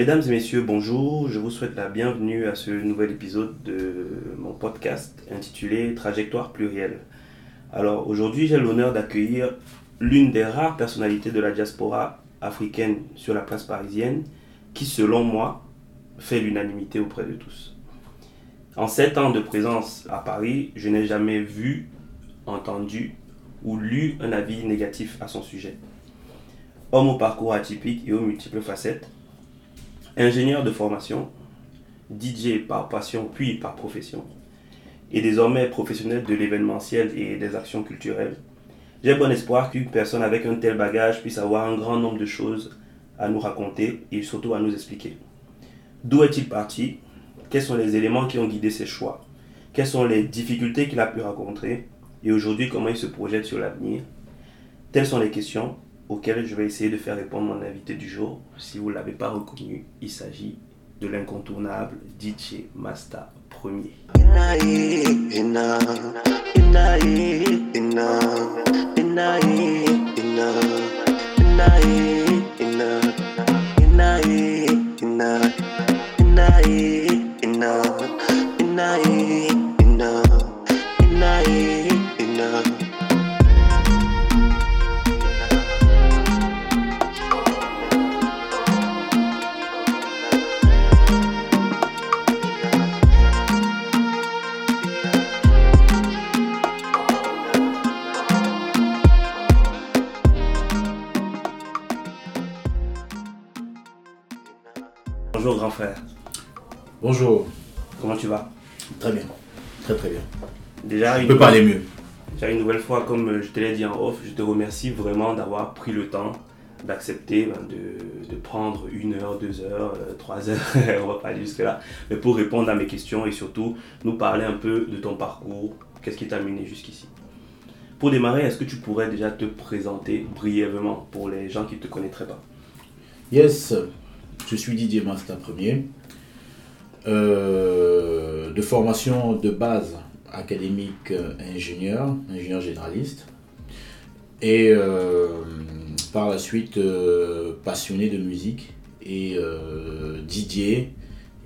Mesdames et messieurs, bonjour. Je vous souhaite la bienvenue à ce nouvel épisode de mon podcast intitulé Trajectoire plurielle. Alors aujourd'hui, j'ai l'honneur d'accueillir l'une des rares personnalités de la diaspora africaine sur la place parisienne qui, selon moi, fait l'unanimité auprès de tous. En sept ans de présence à Paris, je n'ai jamais vu, entendu ou lu un avis négatif à son sujet. Homme au parcours atypique et aux multiples facettes, ingénieur de formation, DJ par passion puis par profession, et désormais professionnel de l'événementiel et des actions culturelles, j'ai bon espoir qu'une personne avec un tel bagage puisse avoir un grand nombre de choses à nous raconter et surtout à nous expliquer. D'où est-il parti? Quels sont les éléments qui ont guidé ses choix? Quelles sont les difficultés qu'il a pu rencontrer? Et aujourd'hui, comment il se projette sur l'avenir? Telles sont les questions auxquelles je vais essayer de faire répondre mon invité du jour. Si vous ne l'avez pas reconnu, il s'agit de l'incontournable DJ Masta Premier. Frère, Bonjour, comment tu vas? Très bien, très très bien. Déjà, Je une, peux pas aller mieux. déjà une nouvelle fois, comme euh, je te l'ai dit en off, je te remercie vraiment d'avoir pris le temps d'accepter ben, de, de prendre une heure, deux heures, euh, trois heures, on va pas aller jusque-là, mais pour répondre à mes questions et surtout nous parler un peu de ton parcours, qu'est-ce qui t'a mené jusqu'ici? Pour démarrer, est-ce que tu pourrais déjà te présenter brièvement pour les gens qui ne te connaîtraient pas? Yes, je suis Didier Master Premier. Euh, de formation de base académique euh, ingénieur, ingénieur généraliste. Et euh, par la suite passionné de musique et Didier,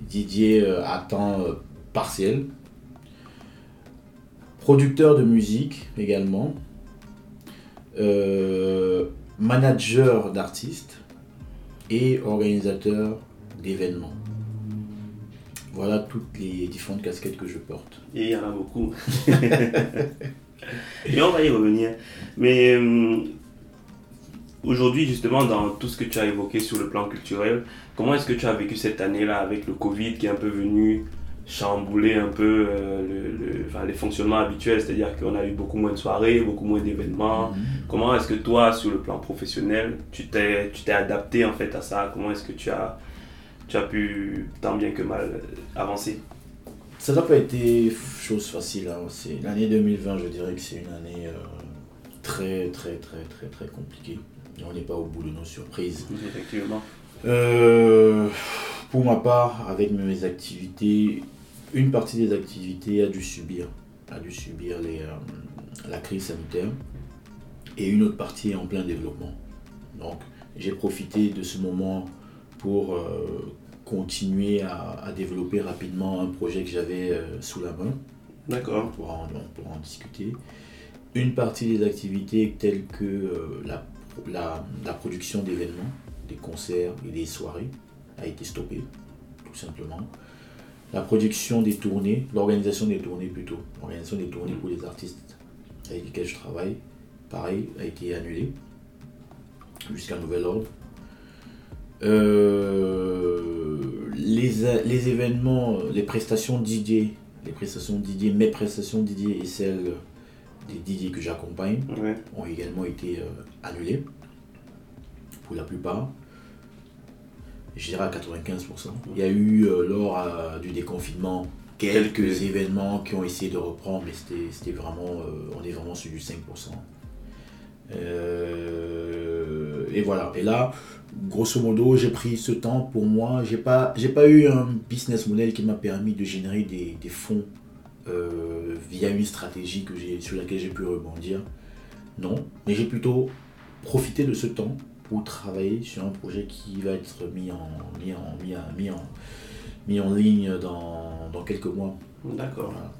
Didier à temps partiel. Producteur de musique également. Manager d'artistes et organisateur d'événements. Voilà toutes les différentes casquettes que je porte. Et il y en a beaucoup. Et on va y revenir. Mais euh, aujourd'hui, justement, dans tout ce que tu as évoqué sur le plan culturel, comment est-ce que tu as vécu cette année-là avec le Covid qui est un peu venu chambouler un peu euh, le- le- enfin, les fonctionnements habituels, c'est-à-dire qu'on a eu beaucoup moins de soirées, beaucoup moins d'événements. Comment est-ce que toi, sur le plan professionnel, tu t'es, tu t'es adapté en fait à ça? Comment est-ce que tu as, tu as pu, tant bien que mal, euh, avancer? Ça n'a pas été chose facile. hein. L'année 2020, je dirais que c'est une année euh, très, très, très, très, très compliquée. Et on n'est pas au bout de nos surprises. Effectivement. Euh, pour ma part, avec mes activités, une partie des activités a dû subir, a dû subir les, euh, la crise sanitaire et une autre partie est en plein développement. Donc j'ai profité de ce moment pour euh, continuer à, à développer rapidement un projet que j'avais euh, sous la main. D'accord. On en, on pourra en discuter. Une partie des activités telles que la, la, la production d'événements, des concerts et des soirées a été stoppée, tout simplement. La production des tournées, l'organisation des tournées plutôt, l'organisation des tournées pour les artistes avec lesquels je travaille, pareil, a été annulée jusqu'à nouvel ordre. Euh, les, événements, les prestations DJ, les prestations DJ, mes prestations DJ et celles des DJ que j'accompagne Ouais. ont également été euh, annulées pour la plupart. Je dirais à 95%. Il y a eu euh, lors euh, du déconfinement quelques événements qui ont essayé de reprendre, mais c'était vraiment, euh, on est vraiment sur du 5%. Euh, et voilà. Et là, grosso modo, j'ai pris ce temps pour moi. J'ai pas, j'ai pas eu un business model qui m'a permis de générer des, des fonds euh, via une stratégie que j'ai, sur laquelle j'ai pu rebondir. Non, mais j'ai plutôt profité de ce temps pour travailler sur un projet qui va être mis en, mis en, mis en, mis en, mis en ligne dans, dans quelques mois. D'accord. Voilà.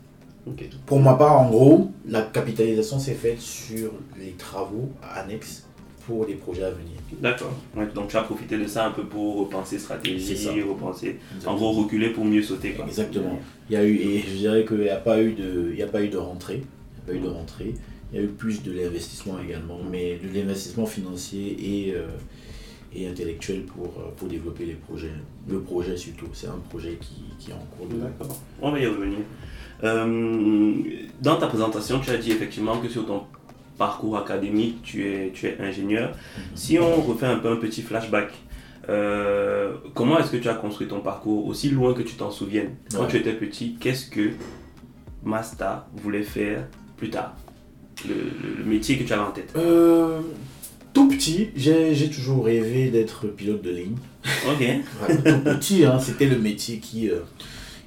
Pour ma part, en gros, la capitalisation s'est faite sur les travaux annexes pour les projets à venir. D'accord. Ouais, donc tu as profité de ça un peu pour repenser stratégie, repenser. En gros, reculer pour mieux sauter. Quoi. Exactement. Il y a eu, et je dirais qu'il n'y a pas eu de, il y a pas eu de rentrée. Il n'y a pas eu de rentrée. Il y a eu plus de l'investissement également, mais de l'investissement financier et, euh, et intellectuel pour, euh, pour développer les projets. Le projet surtout, c'est un projet qui, qui est en cours de. D'accord. On va y revenir. Euh, dans ta présentation, tu as dit effectivement que sur ton parcours académique, tu es, tu es ingénieur. Si on refait un peu un petit flashback, euh, comment est-ce que tu as construit ton parcours aussi loin que tu t'en souviennes? Quand Ouais. tu étais petit, qu'est-ce que Masta voulait faire plus tard? Le, métier que tu avais en tête Euh, tout petit, j'ai j'ai toujours rêvé d'être pilote de ligne. Ok. Tout petit, hein, c'était le métier qui, euh,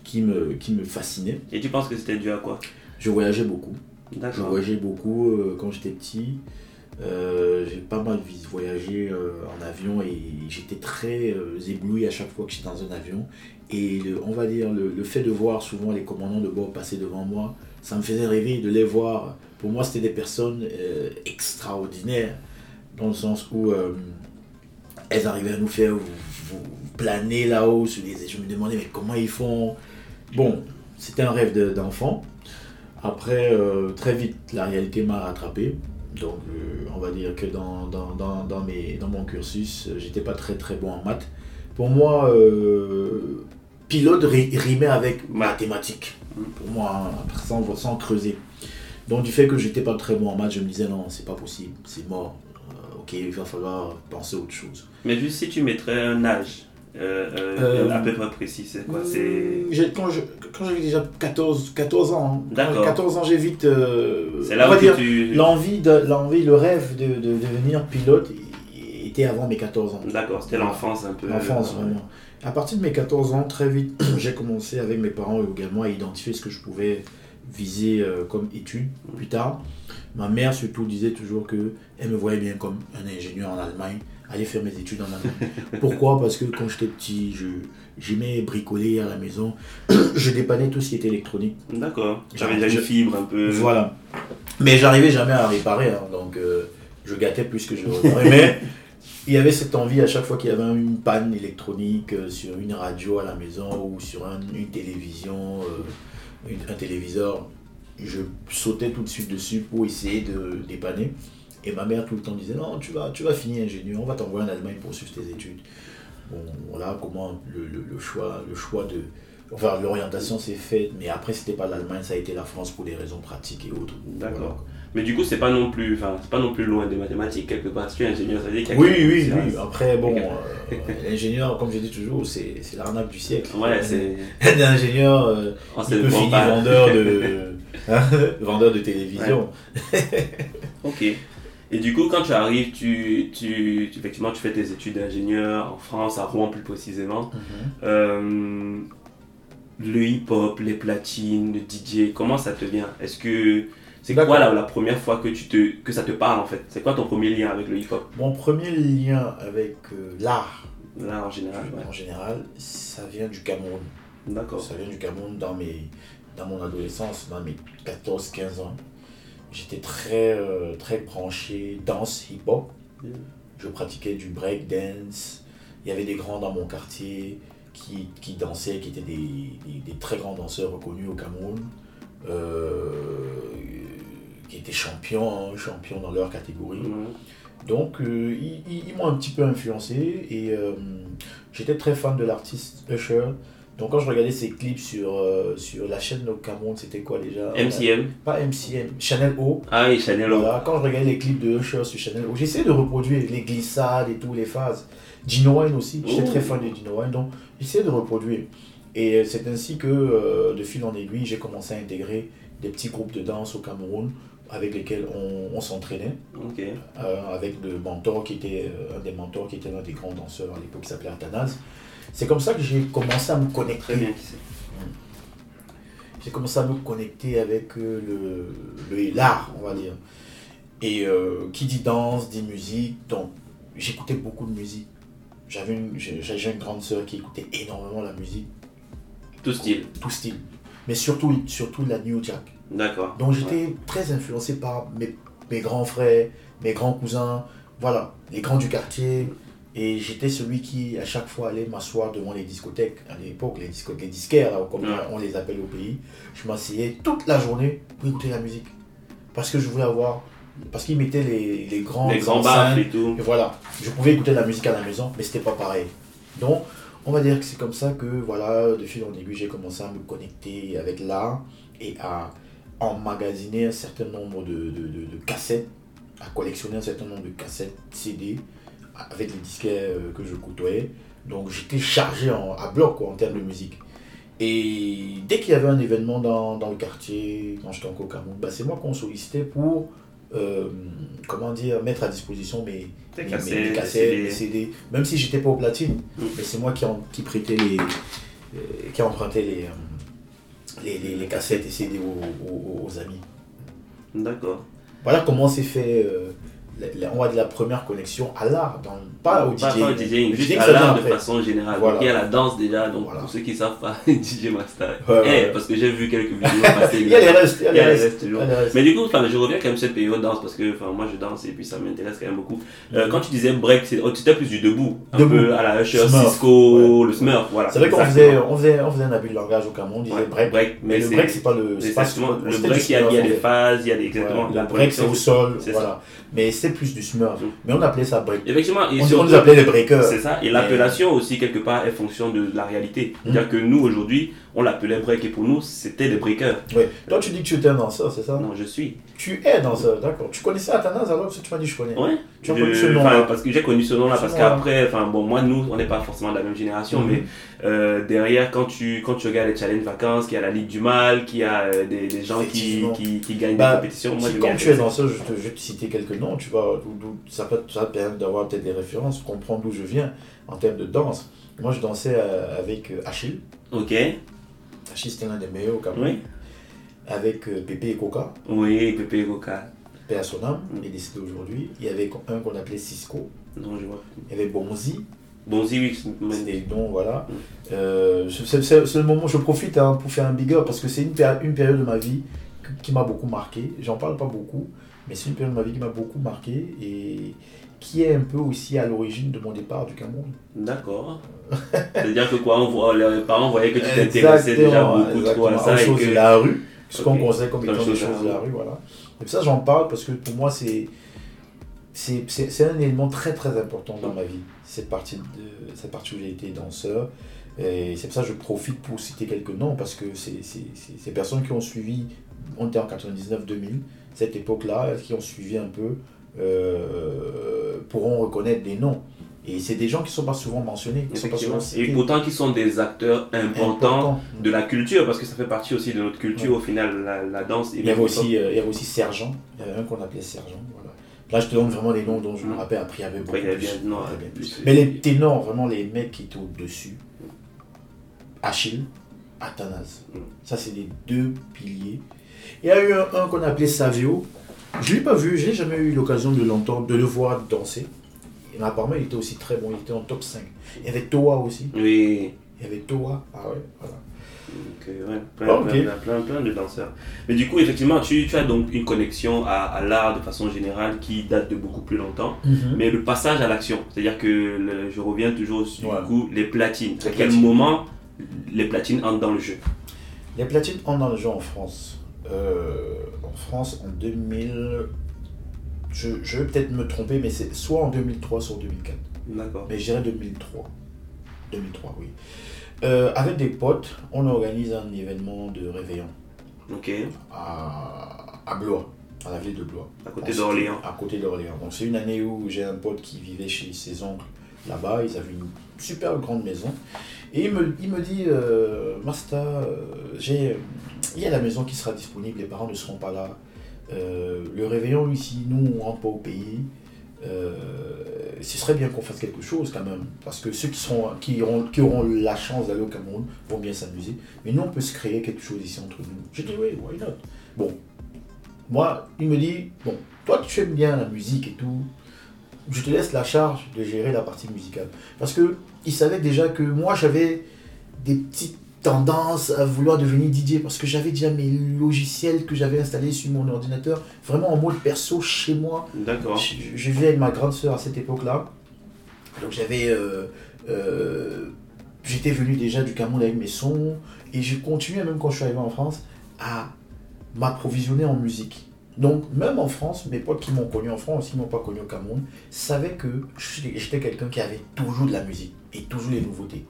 qui, me, qui me fascinait. Et tu penses que c'était dû à quoi? Je voyageais beaucoup. Je D'accord. voyageais beaucoup euh, quand j'étais petit. J'ai pas mal voyagé en avion et j'étais très ébloui à chaque fois que j'étais dans un avion. Et le- on va dire le, le fait de voir souvent les commandants de bord passer devant moi, ça me faisait rêver de les voir. Pour moi, c'était des personnes euh, extraordinaires dans le sens où euh, elles arrivaient à nous faire vous, vous planer là-haut sur les. Je me demandais mais comment ils font? Bon, c'était un rêve de- d'enfant. Après, euh, très vite, la réalité m'a rattrapé. Donc, on va dire que dans, dans, dans, dans, mes, dans mon cursus, j'étais pas très très bon en maths. Pour moi, pilote ri- rimait avec mathématiques. Mm. Pour moi, hein, sans, sans creuser. Donc, du fait que j'étais pas très bon en maths, je me disais non, c'est pas possible, c'est mort. Euh, ok, il va falloir penser à autre chose. Mais juste si tu mettrais un âge euh, euh, Euh, à peu près précis, c'est quoi C'est J'ai- Quand je- quand j'avais déjà 14, 14 ans, hein. D'accord. 14 ans, j'ai vite. c'est on là va où dire, tu... L'envie, de, l'envie, le rêve de, de devenir pilote il- était avant mes 14 ans. D'accord, c'était l'enfance un peu. L'enfance, vraiment. À partir de mes 14 ans, très vite, j'ai commencé avec mes parents également à identifier ce que je pouvais viser euh, comme études plus tard. Ma mère surtout disait toujours que elle me voyait bien comme un ingénieur en Allemagne, aller faire mes études en Allemagne. Pourquoi? Parce que quand j'étais petit, je, j'aimais bricoler à la maison, je dépannais tout ce qui était électronique. D'accord. J'avais déjà une fibre un peu. Voilà. Mais j'arrivais jamais à réparer, hein, donc euh, je gâtais plus que je réparais. Mais il y avait cette envie à chaque fois qu'il y avait une panne électronique euh, sur une radio à la maison ou sur un- une télévision, euh, un téléviseur, je sautais tout de suite dessus pour essayer de dépanner. Et ma mère tout le temps disait non, tu vas, tu vas finir ingénieur, on va t'envoyer en Allemagne pour suivre tes études. Bon, voilà comment le, le- le choix, le choix de, Enfin, l'orientation s'est faite, mais après, c'était pas l'Allemagne, ça a été la France pour des raisons pratiques et autres. D'accord. Mais du coup, c'est pas non plus, enfin, c'est pas non plus loin des mathématiques quelque part. Si tu es ingénieur, ça veut dire qu'il y a Oui, oui, oui. Après, bon, euh, l'ingénieur, comme je dis toujours, c'est c'est l'arnaque du siècle. Ouais, c'est. Un ingénieur, euh, on il peut finir vendeur de, hein, vendeur de télévision. Ok. Et du coup, quand tu arrives, tu, tu, tu- effectivement, tu fais tes études d'ingénieur en France, à Rouen plus précisément. Euh, le hip-hop, les platines, le DJ, comment ça te vient? Est-ce que c'est quoi la, la première fois que tu te que ça te parle en fait? C'est quoi ton premier lien avec le hip-hop? Mon premier lien avec euh, l'art, là en général ouais. en général, ça vient du Cameroun. D'accord. Ça vient du Cameroun dans, mes, dans mon adolescence, dans mes 14-15 ans. J'étais très, euh, très branché danse hip-hop. Mm. Je pratiquais du break dance. Il y avait des grands dans mon quartier qui, qui dansaient, qui étaient des, des- des très grands danseurs reconnus au Cameroun, euh, qui étaient champions, champions dans leur catégorie. Ouais. Donc, euh, ils, ils- ils m'ont un petit peu influencé et euh, j'étais très fan de l'artiste Usher. Donc, quand je regardais ses clips sur, euh, sur la chaîne au Cameroun, c'était quoi déjà? MCM Pas MCM, Chanel O. Ah oui, Chanel O. Voilà, quand je regardais les clips de Usher sur Chanel O, j'essayais de reproduire les glissades et tout, les phases. Gino Wine aussi, j'étais Oh. très fan de Gino Wine, donc j'essayais de reproduire. Et c'est ainsi que, de fil en aiguille, j'ai commencé à intégrer des petits groupes de danse au Cameroun avec lesquels on, on s'entraînait euh, avec le mentor qui était euh, un des mentors qui était l'un des grands danseurs à l'époque qui s'appelait Athanase. C'est comme ça que j'ai commencé à me Très connecter. bien qui c'est. J'ai commencé à me connecter avec euh, le le- l'art, on va dire. Et euh, qui dit danse, dit musique. Donc j'écoutais beaucoup de musique. J'avais une, une grande sœur qui écoutait énormément la musique, Tout style. tout style. Mais surtout, surtout la New Jack. D'accord. Donc j'étais très influencé par mes, mes grands frères, mes grands cousins, voilà, les grands du quartier. Et j'étais celui qui, à chaque fois, allait m'asseoir devant les discothèques. À l'époque, les discothèques, les disquaires, là, comme Ouais. on les appelle au pays. Je m'asseyais toute la journée pour écouter la musique. Parce que je voulais avoir. Parce qu'ils mettaient les, les grands. Les grands baffles et tout. Et voilà, je pouvais écouter la musique à la maison, mais c'était pas pareil. Donc, on va dire que c'est comme ça que, voilà, de fil en aiguille, j'ai commencé à me connecter avec l'art et à emmagasiner un certain nombre de, de, de- de cassettes, à collectionner un certain nombre de cassettes CD avec les disquets euh, que je côtoyais. Donc, j'étais chargé en- à bloc quoi, en termes de musique. Et dès qu'il y avait un événement dans, dans le quartier, quand j'étais encore au Cameroun, bah, c'est moi qu'on sollicitait pour, euh, comment dire, mettre à disposition mes, mes- cassettes, mes des cassettes, CD. mes CD. Même si j'étais pas au platine, Mm. mais c'est moi qui, en, qui prêtais les, euh, qui empruntais les, euh, les, les, les cassettes et CD aux, aux- aux amis. D'accord. Voilà comment s'est fait, euh, la- on va dire, la première connexion à l'art, dans- pas au Pas, DJ. pas au DJing, juste à l'art de façon générale. Voilà. Donc, il y a la danse déjà, donc Voilà. pour ceux qui savent pas, DJ Master. Ouais, Eh, ouais. parce que j'ai vu quelques vidéos passer. Il y a les restes, il y a les restes. toujours. Mais du coup, enfin, je reviens quand même sur cette période danse parce que moi je danse et puis ça m'intéresse quand même beaucoup. Euh, Mhm. Quand tu disais break, c'est- oh, c'était plus du debout. Un Debout. peu à la Usher. Cisco, le Smurf, voilà. C'est vrai qu'on faisait, on faisait, on faisait un abus de langage au Cameroun, on disait Ouais, break. break, Mais, le break, c'est pas le. le break, il y a, des phases, il y a des, exactement. Ouais, le break, c'est au sol, voilà. Mais c'est plus du Smurf. Mm. Mais on appelait ça break. Effectivement, et On, on surtout- nous appelait les breakers. C'est ça, et l'appellation aussi, quelque part, est fonction de la réalité. C'est-à-dire que nous, aujourd'hui, on l'appelait break, et pour nous, c'était des breakers. Ouais. Toi, tu dis que tu étais un danseur, c'est ça? Non, je suis. Tu es danseur, d'accord. Tu connaissais Athanas alors que tu m'as dit je connais. Ouais. Tu as Je- connu ce nom-là Parce que j'ai connu ce nom-là, Ce parce qu'après, enfin, bon, moi, nous, on n'est pas forcément de la même génération, Mhm. mais euh, derrière, quand tu, quand tu regardes les challenges vacances, qu'il y a la Ligue du Mal, qu'il y a euh, des, des gens qui, qui, qui gagnent Bah, des compétitions, moi, je m'y tu es danseur, je, te, je vais te citer quelques noms, tu d'où- ça, peut, ça va te permettre d'avoir peut-être des références, comprendre d'où je viens en termes de danse. Moi, je dansais euh, avec Achille. Ok, Achille, c'était l'un des meilleurs au Cameroun. oui. Avec euh, Pépé et Coca. Oui, Pépé Goka. Paix à son âme, Mm. il est décédé aujourd'hui. Il y avait un qu'on appelait Cisco. Non, je vois. Il y avait Bonzi. Bon, si, oui. C'est des noms, voilà. Euh, c'est le moment où je profite hein, pour faire un big up parce que c'est une, péri- une période de ma vie qui m'a beaucoup marqué. J'en parle pas beaucoup, mais c'est une période de ma vie qui m'a beaucoup marqué et qui est un peu aussi à l'origine de mon départ du Cameroun. D'accord. C'est-à-dire que quoi, on voit, les parents voyaient que tu t'intéressais déjà beaucoup trop à ça aux et choses que... de la rue, ce qu'on Ok. considère comme étant des choses de la rue, voilà. Et ça, j'en parle parce que pour moi, c'est un élément très très important dans ma vie, cette partie, de, cette partie où j'ai été danseur. Et c'est pour ça que je profite pour citer quelques noms parce que c'est- ces personnes qui ont suivi, on était en 99-2000, cette époque-là, qui ont suivi un peu, euh, pourront reconnaître des noms. Et c'est des gens qui ne sont pas souvent mentionnés, qui sont pas souvent Et pourtant qui sont des acteurs importants de la culture, parce que ça fait partie aussi de notre culture au final, la, la danse. et Il y avait aussi, euh, il y avait aussi Sergent. Il y avait un qu'on appelait Sergent. Voilà. Là, je te donne vraiment les noms dont je me Mm. rappelle. Après, il y avait beaucoup plus. non, bien plus. Mais les ténors, vraiment les mecs qui étaient au-dessus. Achille, Athanas. Mm. Ça, c'est les deux piliers. Il y a eu un, un qu'on appelait Savio. Je ne l'ai pas vu, j'ai jamais eu l'occasion de l'entendre, de le voir danser. Et apparemment, il était aussi très bon, il était en top 5. Il y avait Toa aussi. Oui, Il y avait Toa. Ah ouais, voilà. donc, euh, ouais, plein, Ah, plein, plein, plein, de danseurs. Mais du coup, effectivement, tu, tu as donc une connexion à, à l'art de façon générale qui date de beaucoup plus longtemps. Mais le passage à l'action, c'est-à-dire que le- je reviens toujours sur Ouais. du coup, les platines. Les à quel platines. moment les platines entrent dans le jeu? Les platines entrent dans le jeu en France. Euh, France, en 2000. Je, je vais peut-être me tromper, mais c'est soit en 2003, soit en 2004. D'accord. Mais je dirais 2003. 2003, oui. Euh, avec des potes, on organise un événement de réveillon Ok, à, à Blois, à la ville de Blois. à côté d'Orléans. À côté d'Orléans. Donc c'est une année où j'ai un pote qui vivait chez ses oncles là-bas. Ils avaient une super grande maison. Et il me, il me dit, euh, Masta, euh, j'ai, il y a la maison qui sera disponible, les parents ne seront pas là. Euh, le réveillon ici, nous on rentre pas au pays. Euh, ce serait bien qu'on fasse quelque chose quand même, parce que ceux qui, qui, auront, qui auront la chance d'aller au Cameroun vont bien s'amuser. Mais nous, on peut se créer quelque chose ici entre nous. J'ai dit, oui, why not? Bon, moi, il me dit, bon, toi tu aimes bien la musique et tout, je te laisse la charge de gérer la partie musicale. Parce que il savait déjà que moi, j'avais des petites tendances à vouloir devenir DJ parce que j'avais déjà mes logiciels que j'avais installés sur mon ordinateur, vraiment en mode perso chez moi. D'accord. Je, je vivais avec ma grande sœur à cette époque-là. Donc j'avais. euh, euh, J'étais venu déjà du Cameroun avec mes sons et j'ai continué, même quand je suis arrivé en France, à m'approvisionner en musique. Donc, même en France, mes potes qui m'ont connu en France, qui m'ont pas connu au Cameroun, savaient que j'étais j'étais quelqu'un qui avait toujours de la musique et toujours les nouveautés.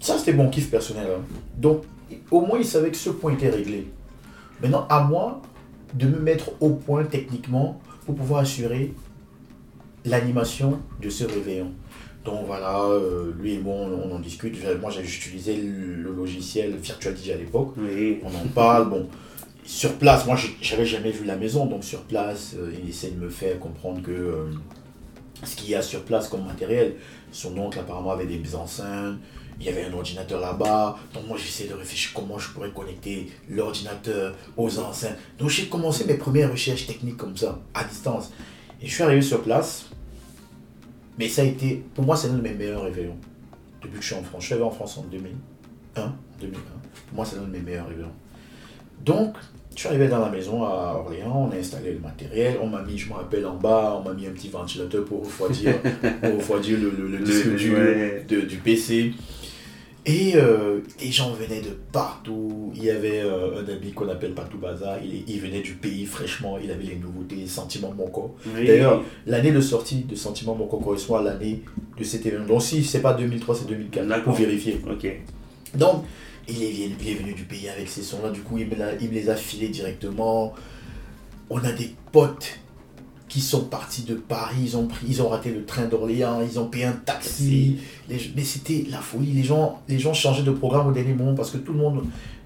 Ça, c'était mon kiff personnel. hein. Donc, au moins, ils savaient que ce point était réglé. Maintenant, à moi de me mettre au point techniquement pour pouvoir assurer l'animation de ce réveillon. Donc voilà, euh, lui et moi, on, on en discute. Moi, j'ai utilisé le, logiciel Virtual DJ à l'époque Oui. on en parle. Bon, sur place, moi, j'avais jamais vu la maison, donc sur place, euh, il essaie de me faire comprendre que euh, ce qu'il y a sur place comme matériel, son oncle apparemment avait des enceintes, il y avait un ordinateur là-bas. Donc moi, j'essaie de réfléchir comment je pourrais connecter l'ordinateur aux enceintes. Donc j'ai commencé mes premières recherches techniques comme ça, à distance. Et je suis arrivé sur place. Mais ça a été, pour moi, c'est l'un de mes meilleurs réveillons. Depuis que je suis en France. Je suis arrivé en France en 2001. 2001. Pour moi, c'est l'un de mes meilleurs réveillons. Donc, je suis arrivé dans la maison à Orléans, on a installé le matériel, on m'a mis, je me rappelle, en bas, on m'a mis un petit ventilateur pour refroidir, pour refroidir le, le- le disque ouais. de- du PC. Et euh, les gens venaient de partout. Il y avait euh, un ami qu'on appelle Patou Bazar, il, il venait du pays fraîchement, il avait les nouveautés, Sentiment Moko. Oui. D'ailleurs, l'année de sortie de Sentiment Moko correspond à l'année de cet événement. Donc si c'est pas 2003, c'est 2004, D'accord. pour vérifier. Ok. Donc, il est, venu- il est venu du pays avec ces sons-là, du coup, il me, l'a- il me les a filés directement. On a des potes qui sont partis de Paris, ils ont, pris, ils ont raté le train d'Orléans, ils ont payé un taxi. Les- mais c'était la folie, les gens, les gens changeaient de programme au dernier moment parce que tout le monde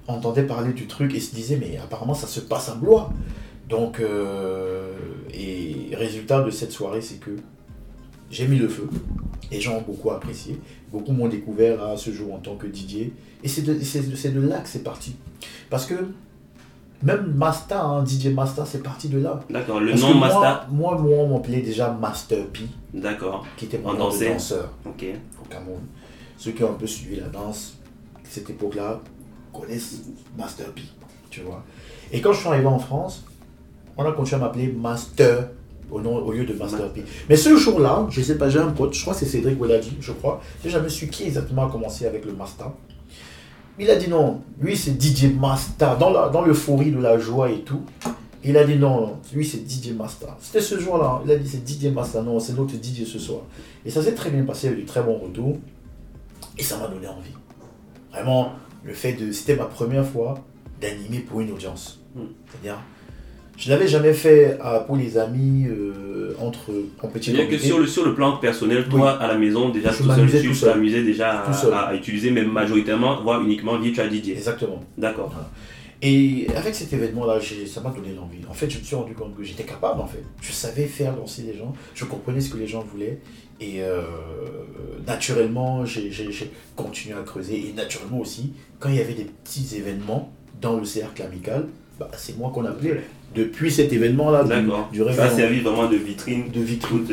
entendait parler du truc et se disait, mais apparemment, ça se passe à Blois. Donc, euh, et résultat de cette soirée, c'est que j'ai mis le feu. Les gens ont beaucoup apprécié. Beaucoup m'ont découvert à ce jour en tant que DJ. Et c'est de, c'est de- c'est de là que c'est parti. Parce que même Masta, hein, DJ Masta, c'est parti de là. D'accord. Le Parce nom Master. Moi, moi, on m'appelait déjà Master P, D'accord. qui était mon En nom de danseur. Ok. au Cameroun. Ceux qui ont un peu suivi la danse, cette époque-là, connaissent Master P, tu vois. Et quand je suis arrivé en France, on a continué à m'appeler Master au, nom, au lieu de Master P. Mais ce jour-là, je sais pas, j'ai un pote, je crois que c'est Cédric Weladi, je crois. J'ai jamais su qui exactement a commencé avec le Master. Il a dit non, lui c'est DJ Master, dans la- dans l'euphorie de la joie et tout. Il a dit non, non, lui c'est DJ Master. C'était ce jour-là, il a dit c'est DJ Master, non, c'est notre DJ ce soir. Et ça s'est très bien passé, il y a eu du très bon retour. Et ça m'a donné envie. Vraiment, le fait de. C'était ma première fois d'animer pour une audience. Mm. C'est-à-dire, je l'avais jamais fait euh, pour les amis entre entre en petit que sur le, sur le plan personnel, toi, à la maison, déjà, Je tout seul, tu tout seul. t'amusais déjà à, Tout seul. à- à utiliser, même majoritairement, voire uniquement Virtual DJ. Exactement. D'accord. Et avec cet événement-là, ça m'a donné l'envie. En fait, je me suis rendu compte que j'étais capable, en fait. Je savais faire danser les gens, je comprenais ce que les gens voulaient. Et euh, naturellement, j'ai continué à creuser. Et naturellement aussi, quand il y avait des petits événements dans le cercle amical, bah, c'est moi qu'on appelait. Depuis cet événement-là, du, D'accord. du Ça a servi vraiment de vitrine. de vitrine.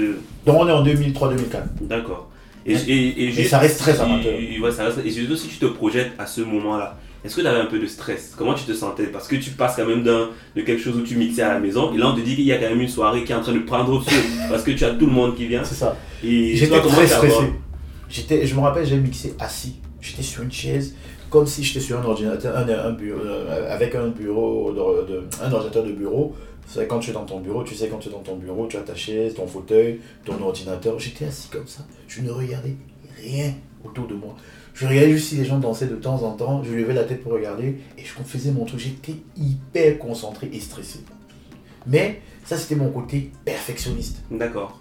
Donc on est en 2003-2004. D'accord. Et, et, et, juste ça reste très amateur. ouais, ça reste- et surtout si tu te projettes à ce moment-là, est-ce que tu avais un peu de stress? Comment tu te sentais? Parce que tu passes quand même d'un- de quelque chose où tu mixais à la maison, et là on te dit qu'il y a quand même une soirée qui est en train de prendre feu, parce que tu as tout le monde qui vient. C'est ça. Et J'étais très stressé. J'étais, je me rappelle, j'ai mixé assis. J'étais sur une chaise, comme si j'étais sur un ordinateur, un, un bureau, euh, avec un bureau, de, de- un ordinateur de bureau. C'est quand tu es dans ton bureau, tu sais, quand tu es dans ton bureau, tu as ta chaise, ton fauteuil, ton ordinateur. J'étais assis comme ça. Je ne regardais rien autour de moi. Je regardais juste si les gens dansaient de temps en temps. Je levais la tête pour regarder et je faisais mon truc. J'étais hyper concentré et stressé. Mais ça, c'était mon côté perfectionniste. D'accord.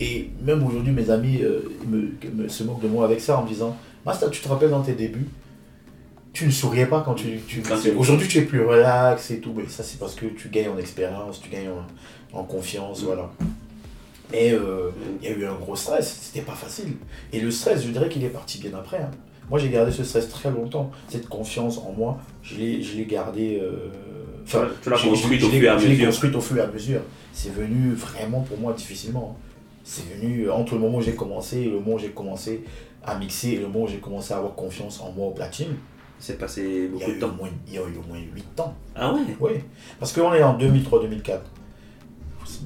Et même aujourd'hui, mes amis euh, me, me- se moquent de moi avec ça en me disant Master, tu te rappelles dans tes débuts Tu ne souriais pas quand tu. tu Aujourd'hui, tu es plus relax et tout. Mais ça, c'est parce que tu gagnes en expérience, tu gagnes en, en confiance, voilà. Mais euh, il y a eu un gros stress, c'était pas facile. Et le stress, je dirais qu'il est parti bien après. hein. Moi, j'ai gardé ce stress très longtemps. Cette confiance en moi, je l'ai je l'ai gardé. euh, Tu l'as- tu construite au l'ai- fur et à je l'ai mesure. construite au fur et à mesure. C'est venu vraiment pour moi difficilement. hein. C'est venu entre le moment où j'ai commencé et le moment où j'ai commencé à mixer et le moment où j'ai commencé à avoir confiance en moi au platine. C'est passé Il y, beaucoup a de temps. moins, il y a eu au moins 8 ans. Ah ouais? Oui. Parce qu'on est en 2003-2004.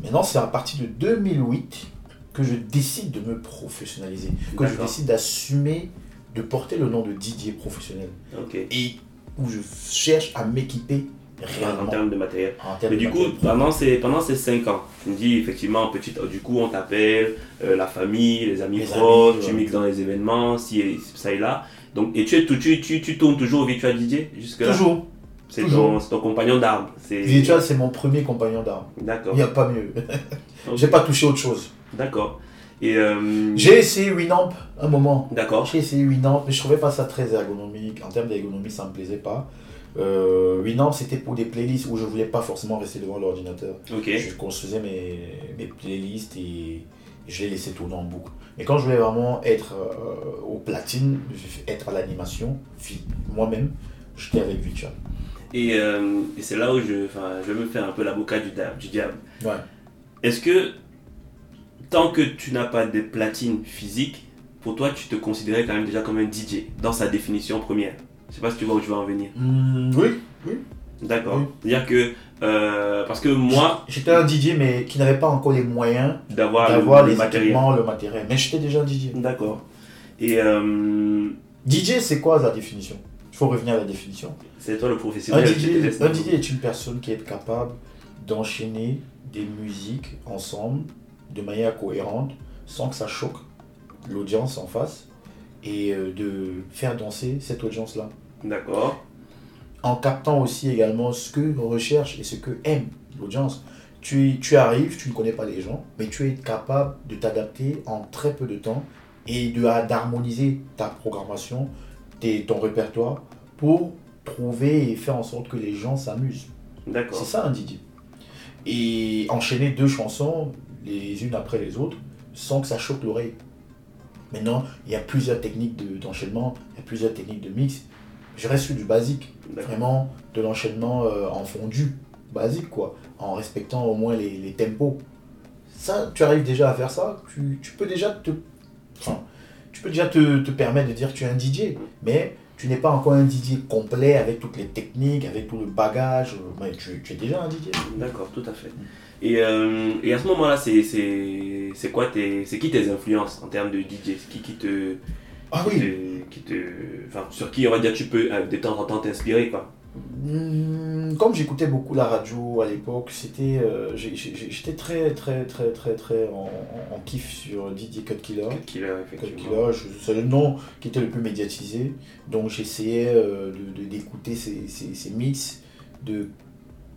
Maintenant, c'est à partir de 2008 que je décide de me professionnaliser. Que je décide d'assumer, de porter le nom de Didier professionnel. Ok. Et où je cherche à m'équiper En réellement. termes de matériel. En termes Mais du coup, matériel. pendant ces, pendant ces 5 ans, tu me dis effectivement, petit, du coup, on t'appelle, euh, la famille, les amis Les proches, amis, tu ouais. mixes dans les événements, si ça et là. Donc, et tu, es, tout- tu, tu, tu tournes toujours au Virtual DJ Toujours. C'est ton, compagnon d'armes. c'est- Virtual, c'est mon premier compagnon d'armes. D'accord. Il n'y a pas mieux. Ok. J'ai pas touché autre chose. D'accord. Et euh, J'ai essayé Winamp un moment. D'accord. J'ai essayé Winamp, mais je trouvais pas ça très ergonomique. En termes d'ergonomie, ça me plaisait pas. Euh, Winamp, c'était pour des playlists où je voulais pas forcément rester devant l'ordinateur. Ok. Je construisais mes, mes playlists et je les laissais tourner en boucle. Mais quand je voulais vraiment être euh, au platine, être à l'animation, moi-même, j'étais avec Virtual. Et, euh, et c'est là où je, je vais me faire un peu l'avocat du, diable. Ouais. Est-ce que tant que tu n'as pas de platine physique, pour toi, tu te considérais quand même déjà comme un DJ dans sa définition première? Je sais pas si tu vois où tu vas en venir. Hmm, oui, oui. D'accord. Oui. C'est-à-dire que, euh, parce que moi, J'étais un DJ, mais qui n'avait pas encore les moyens d'avoir le, les matériel. le matériel. Mais j'étais déjà un DJ. D'accord. Et euh, DJ, c'est quoi la définition? Il faut revenir à la définition. c'est toi le professionnel. DJ, un DJ est une personne qui est capable d'enchaîner des musiques ensemble de manière cohérente sans que ça choque l'audience en face et euh, de faire danser cette audience-là. D'accord. En captant aussi également ce que recherche et ce que aime l'audience. Tu, tu arrives, tu ne connais pas les gens, mais tu es capable de t'adapter en très peu de temps et de d'harmoniser ta programmation, tes- ton répertoire pour trouver et faire en sorte que les gens s'amusent. D'accord. C'est ça un DJ. Et enchaîner deux chansons les unes après les autres sans que ça choque l'oreille. Maintenant, il y a plusieurs techniques de- d'enchaînement, il y a plusieurs techniques de mix. Je reste sur du basique, vraiment de l'enchaînement euh, en fondu, basique quoi, en respectant au moins les, les tempos. Ça, tu arrives déjà à faire ça, tu, tu peux déjà te. Enfin, tu peux déjà te, te permettre de dire que tu es un DJ, mais tu n'es pas encore un DJ complet avec toutes les techniques, avec tout le bagage, euh, mais tu, tu es déjà un DJ. D'accord, tout à fait. Et, euh, et à ce moment-là, c'est, quoi tes, c'est qui tes influences en termes de DJ qui qui te, Ah qui oui, te, qui te, enfin, sur qui on va dire tu peux euh, de temps en temps t'inspirer quoi. Hmm, comme j'écoutais beaucoup la radio à l'époque, c'était, euh, j'étais très très très très très en, kiff sur Didier Cut Killer. Cut Killer Cut effectivement. C'est le nom qui était le plus médiatisé, donc j'essayais euh, de- de- d'écouter ces, ces, ces mix, de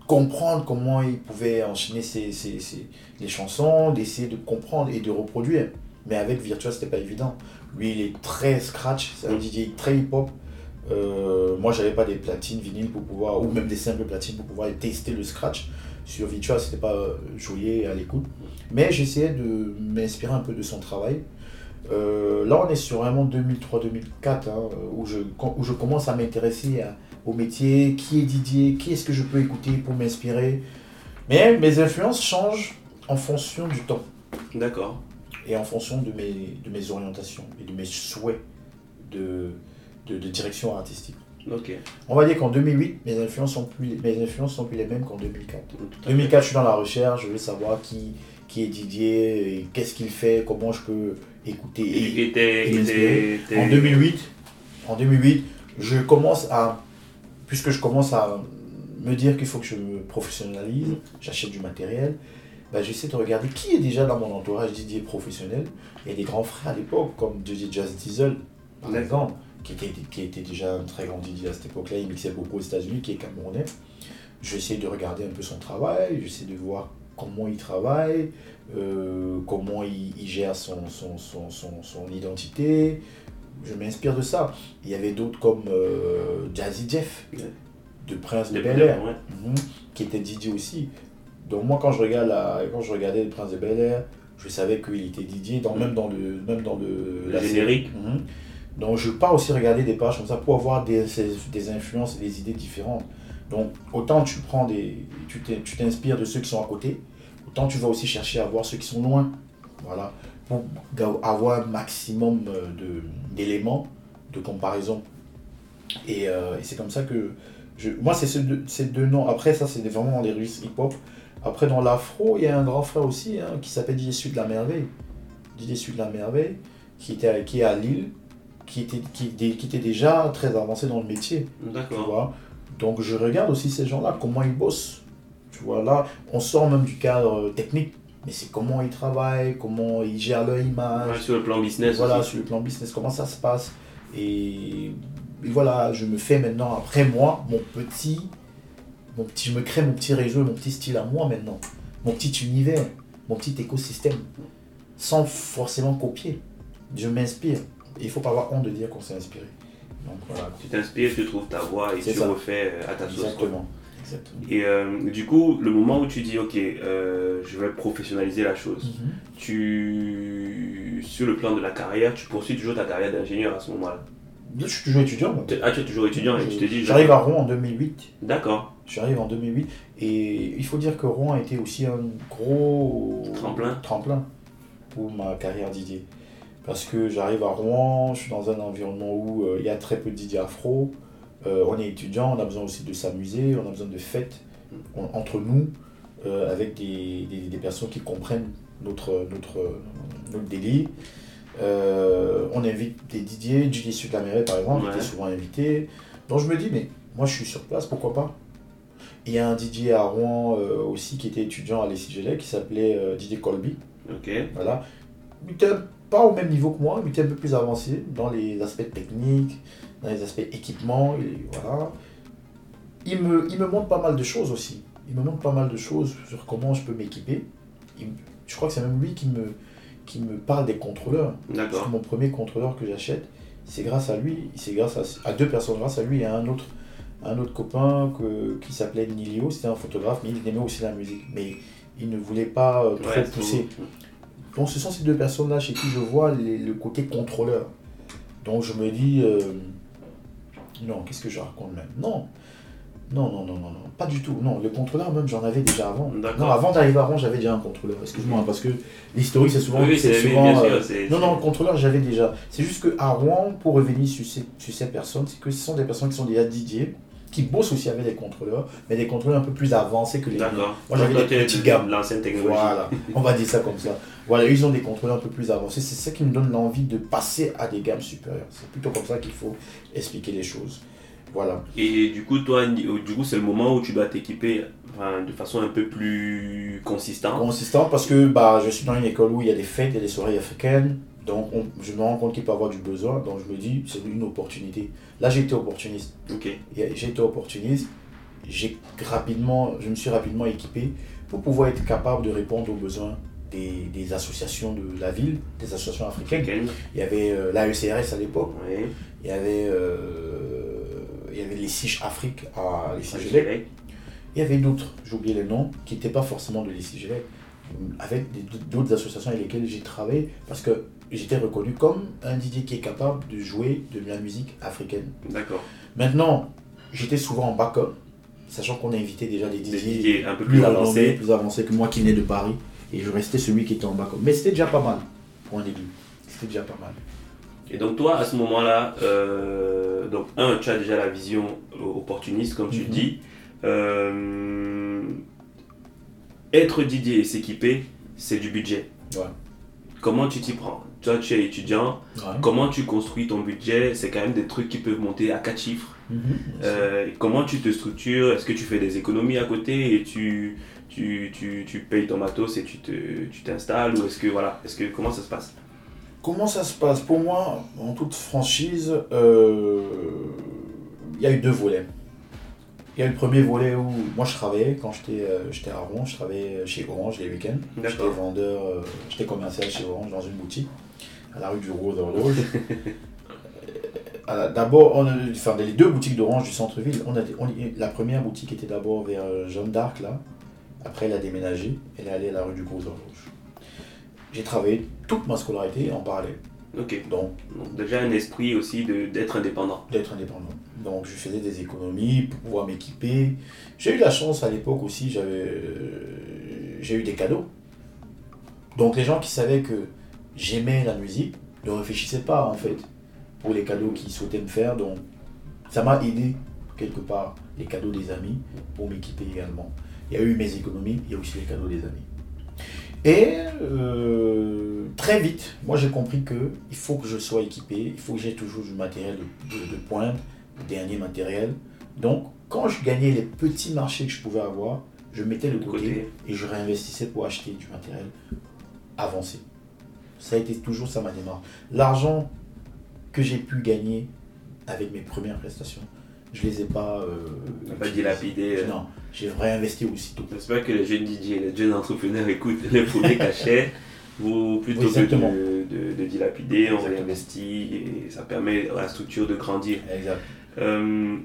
comprendre comment il pouvait enchaîner ses, ses- ses- les chansons, d'essayer de comprendre et de reproduire. Mais avec Virtua, c'était pas évident. Lui, il est très scratch, c'est un. DJ très hip-hop. Euh, moi, j'avais pas des platines vinyles pour pouvoir, ou même des simples platines pour pouvoir tester le scratch. Sur Virtua, c'était pas euh, joué à l'écoute. Mais j'essayais de m'inspirer un peu de son travail. Euh, là, on est sur vraiment 2003-2004, hein, où, je, où je commence à m'intéresser au métier, qui est Didier, qui est-ce que je peux écouter pour m'inspirer. Mais mes influences changent en fonction du temps D'accord. Et en fonction de mes, de mes orientations et de mes souhaits de, de, de direction artistique. On va dire qu'en 2008, mes influences sont plus, mes influences sont plus les mêmes qu'en 2004. Tout à fait. 2004, je suis dans la recherche, je veux savoir qui, qui est Didier, qu'est-ce qu'il fait, comment je peux écouter. Et, Et- et et en 2008, en 2008, je commence à, puisque je commence à me dire qu'il faut que je me professionnalise, j'achète du matériel, ben, j'essaie de regarder qui est déjà dans mon entourage Didier professionnel. Il y a des grands frères à l'époque, comme DJ Jazz Diesel, par exemple, qui était, qui était déjà un très grand DJ à cette époque-là, il mixait beaucoup aux États-Unis, qui est camerounais. J'essaie de regarder un peu son travail, j'essaie de voir comment il travaille, euh, comment il, il gère son, son, son, son, son identité. Je m'inspire de ça. Il y avait d'autres comme euh, Jazzy Jeff, de Prince de de- Bel Air, ouais. mhm, qui était DJ aussi. Donc moi, quand je, regarde la, quand je regardais le Prince de Bel Air, je savais qu'il était dans, même dans le, même dans le, Le la générique. série. Mhm. Donc je pars aussi regarder des pages comme ça pour avoir des, des influences et des idées différentes. Donc autant tu prends des, tu t'in- tu t'inspires de ceux qui sont à côté, autant tu vas aussi chercher à voir ceux qui sont loin Voilà. Pour avoir un maximum euh, de- d'éléments de, comparaison. Et, euh, et c'est comme ça que. Je, moi, c'est ces deux, ces deux noms. Après, ça, c'est vraiment dans les registres hip-hop. Après, dans l'afro, il y a un grand frère aussi hein, qui s'appelle Didier Sud de la Merveille. Didier Sud de la Merveille, qui, était, qui est à Lille, qui était, qui, qui était déjà très avancé dans le métier. Tu vois. Donc je regarde aussi ces gens-là, comment ils bossent. Tu vois, là, on sort même du cadre euh, technique, mais c'est comment ils travaillent, comment ils gèrent leur image. Ouais, sur le plan business voilà, aussi. sur le plan business, comment ça se passe. Et, et voilà, je me fais maintenant, après moi, mon petit, mon petit, je me crée mon petit réseau, mon petit style à moi maintenant. Mon petit univers, mon petit écosystème. Sans forcément copier. Je m'inspire. Et il ne faut pas avoir honte de dire qu'on s'est inspiré. Donc voilà. Tu t'inspires, tu trouves ta voix et tu ça. refais euh, à ta sauce. Exactement. Exactement. Et euh, du coup, le moment où tu dis, ok, euh, je vais professionnaliser la chose, Mhm. tu, sur le plan de la carrière, tu poursuis toujours ta carrière d'ingénieur à ce moment-là? Je suis toujours étudiant. moi. Ah, tu es toujours étudiant et tu te dis, J'arrive à Rouen en 2008. D'accord, J'arrive en 2008. Et il faut dire que Rouen a été aussi un gros Tremplin. tremplin pour ma carrière Didier. Parce que j'arrive à Rouen, je suis dans un environnement où euh, il y a très peu de Didier afro. Euh, on est étudiant, on a besoin aussi de s'amuser, on a besoin de fêtes on- entre nous, euh, avec des, des- des personnes qui comprennent notre, notre, notre délire. On invite des Didier, Didier Mairie par exemple, Ouais. qui était souvent invité. Donc je me dis, mais moi je suis sur place, pourquoi pas? Il y a un Didier à Rouen euh, aussi qui était étudiant à l'ECGLEC qui s'appelait euh, Didier Colby. ok. Voilà. Il était pas au même niveau que moi, mais il était un peu plus avancé dans les aspects techniques, dans les aspects équipement, et voilà. Il me, il me montre pas mal de choses aussi. Il me montre pas mal de choses sur comment je peux m'équiper. Je crois que c'est même lui qui me, qui me parle des contrôleurs. Parce D'accord. que mon premier contrôleur que j'achète, c'est grâce à lui, c'est grâce à, à deux personnes, grâce à lui et à un autre, un autre copain que, qui s'appelait Nilio, c'était un photographe, mais il aimait aussi la musique. Mais il ne voulait pas euh, trop Ouais, pousser. Donc ce sont ces deux personnes-là chez qui je vois les- le côté contrôleur. Donc je me dis, euh, non, qu'est-ce que je raconte même? Non, non, non, non, non, non, pas du tout. Non, le contrôleur même, j'en avais déjà avant. Non, avant d'arriver à Rouen, j'avais déjà un contrôleur. Excuse-moi, parce que l'historique, c'est souvent... Oui, c'est euh, non, non, le contrôleur, j'avais déjà. C'est juste qu'à Rouen, pour revenir sur ces, sur ces personnes, c'est que ce sont des personnes qui sont déjà Didier, qui bossent aussi avec des contrôleurs, mais des contrôleurs un peu plus avancés que les. D'accord. Moi, j'avais des petites gammes. L'ancienne technologie. Voilà, on va dire ça comme ça. Voilà, ils ont des contrôleurs un peu plus avancés. C'est ça qui me donne l'envie de passer à des gammes supérieures. C'est plutôt comme ça qu'il faut expliquer les choses. Voilà. Et du coup, toi, du coup, c'est le moment où tu dois t'équiper enfin, de façon un peu plus consistante. Consistant parce que bah, je suis dans une école où il y a des fêtes, il y a des soirées africaines. Donc on- je me rends compte qu'il peut y avoir du besoin. Donc je me dis, c'est une opportunité. Là, j'ai été opportuniste. Ok. J'ai été opportuniste. J'ai rapidement, je me suis rapidement équipé pour pouvoir être capable de répondre aux besoins des, des associations de la ville, des associations africaines. Il y avait euh, l'AECRS à l'époque. Oui. Il y avait, euh, il y avait les Afrique à les Siges je Gelec. dirais. Il y avait d'autres, j'ai oublié les noms, qui n'étaient pas forcément de les Siges Gelec, avec d'autres associations avec lesquelles j'ai travaillé parce que j'étais reconnu comme un DJ qui est capable de jouer de la musique africaine. D'accord. Maintenant, j'étais souvent en backup, sachant qu'on a invité déjà des Des DJ DJ un peu plus avancés. plus avancés que moi qui venais de Paris, et je restais celui qui était en backup. Mais c'était déjà pas mal pour un début. C'était déjà pas mal. Et donc toi, à ce moment-là, euh, donc un, tu as déjà la vision opportuniste, comme tu Mhm. dis. Euh, être Didier et s'équiper, c'est du budget. Ouais. Comment tu t'y prends? Toi, tu es étudiant. Comment tu construis ton budget? C'est quand même des trucs qui peuvent monter à 4 chiffres. Mhm. Euh, comment tu te structures? Est-ce que tu fais des économies à côté et tu, tu, tu, tu payes ton matos et tu t'installes? Ou est-ce que, voilà, est-ce que, comment ça se passe? Comment ça se passe? Pour moi, en toute franchise, euh, il y a eu deux volets. Il y a eu le premier volet où moi je travaillais, quand j'étais euh, j'étais à Rouen, je travaillais chez Orange les week-ends. J'étais vendeur, euh, j'étais commercial chez Orange dans une boutique à la rue du Rose Horloge. Euh, D'abord, on a- enfin, les deux boutiques d'Orange du centre-ville, on a, on- la première boutique était d'abord vers euh, Jeanne d'Arc, là. Après, elle a déménagé, elle est allée à la rue du Gros Horloge. J'ai travaillé toute ma scolarité en parallèle. Ok. Donc, Donc, déjà un esprit aussi d'être indépendant. d'être indépendant. Donc je faisais des économies pour pouvoir m'équiper. J'ai eu la chance à l'époque aussi, euh, j'ai eu des cadeaux. Donc les gens qui savaient que j'aimais la musique ne réfléchissaient pas en fait pour les cadeaux qu'ils souhaitaient me faire. Donc ça m'a aidé quelque part, les cadeaux des amis, pour m'équiper également. Il y a eu mes économies, il y a aussi les cadeaux des amis. Et euh, très vite, moi j'ai compris que il faut que je sois équipé, il faut que j'ai toujours du matériel de pointe, dernier matériel. Donc quand je gagnais les petits marchés que je pouvais avoir, je mettais de côté, Côté. et je réinvestissais pour acheter du matériel avancé. Ça a été toujours ça ma démarche. L'argent que j'ai pu gagner avec mes premières prestations, je les ai pas. Euh, pas dilapider. euh. Non, j'ai réinvesti aussitôt. J'espère que les jeunes DJ, les jeunes entrepreneurs écoutent les premiers cachets. Vous, plutôt que de, de, de dilapider, on réinvestit et ça permet à la structure de grandir. Exact. Euh,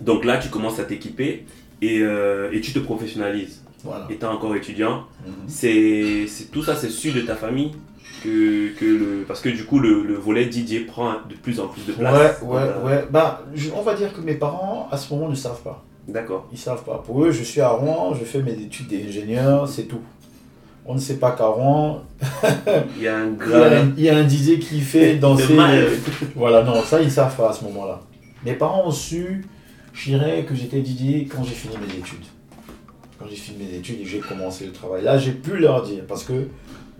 donc là, tu commences à t'équiper et, euh, et tu te professionnalises. Voilà. Étant encore étudiant, Mhm. c'est tout ça, c'est sûr de ta famille que, que le, parce que du coup, le, le volet DJ prend de plus en plus de place. Ouais, ouais, ouais. Bah, je- on va dire que mes parents, à ce moment, ne savent pas. D'accord. Ils savent pas. Pour eux, je suis à Rouen, je fais mes études d'ingénieur, c'est tout. On ne sait pas qu'à Rouen, Il y a un il y, a grand. un, il y a un DJ qui fait danser. mal. Voilà, non, ça, ils savent pas à ce moment-là. Mes parents ont su, je dirais, que j'étais DJ quand j'ai fini mes études. Quand j'ai fini mes études et j'ai commencé le travail. Là, j'ai pu leur dire parce que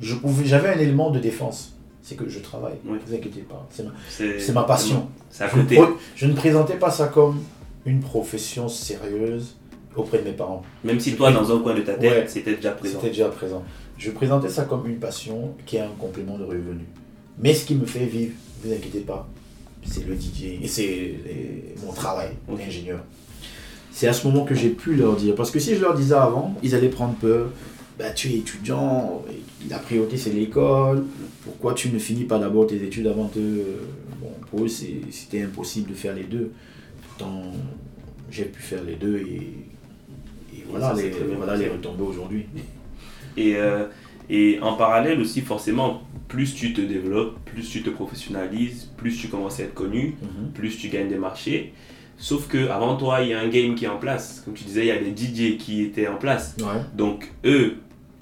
je pouvais, j'avais un élément de défense. C'est que je travaille. Oui. Ne vous inquiétez pas. C'est ma, C'est c'est ma passion. C'est à Je ne, côté. pro- je ne présentais pas ça comme une profession sérieuse auprès de mes parents. Même si toi, dans un coin de ta tête, Ouais. c'était déjà présent. C'était déjà présent. Je présentais ça comme une passion qui est un complément de revenu. Mais ce qui me fait vivre, ne vous inquiétez pas, c'est le DJ et c'est mon travail Ok. d'ingénieur. C'est à ce moment que j'ai pu leur dire. Parce que si je leur disais avant, ils allaient prendre peur. Bah, tu es étudiant, la priorité c'est l'école. Pourquoi tu ne finis pas d'abord tes études avant de. Bon, pour eux, c'était impossible de faire les deux. Pourtant, j'ai pu faire les deux et, et voilà, ça les, voilà les retombées aujourd'hui. Et, euh, et en parallèle aussi, forcément, plus tu te développes, plus tu te professionnalises, plus tu commences à être connu, Mhm. plus tu gagnes des marchés. Sauf que avant toi, il y a un game qui est en place. Comme tu disais, il y a des DJ qui étaient en place. Ouais. Donc eux,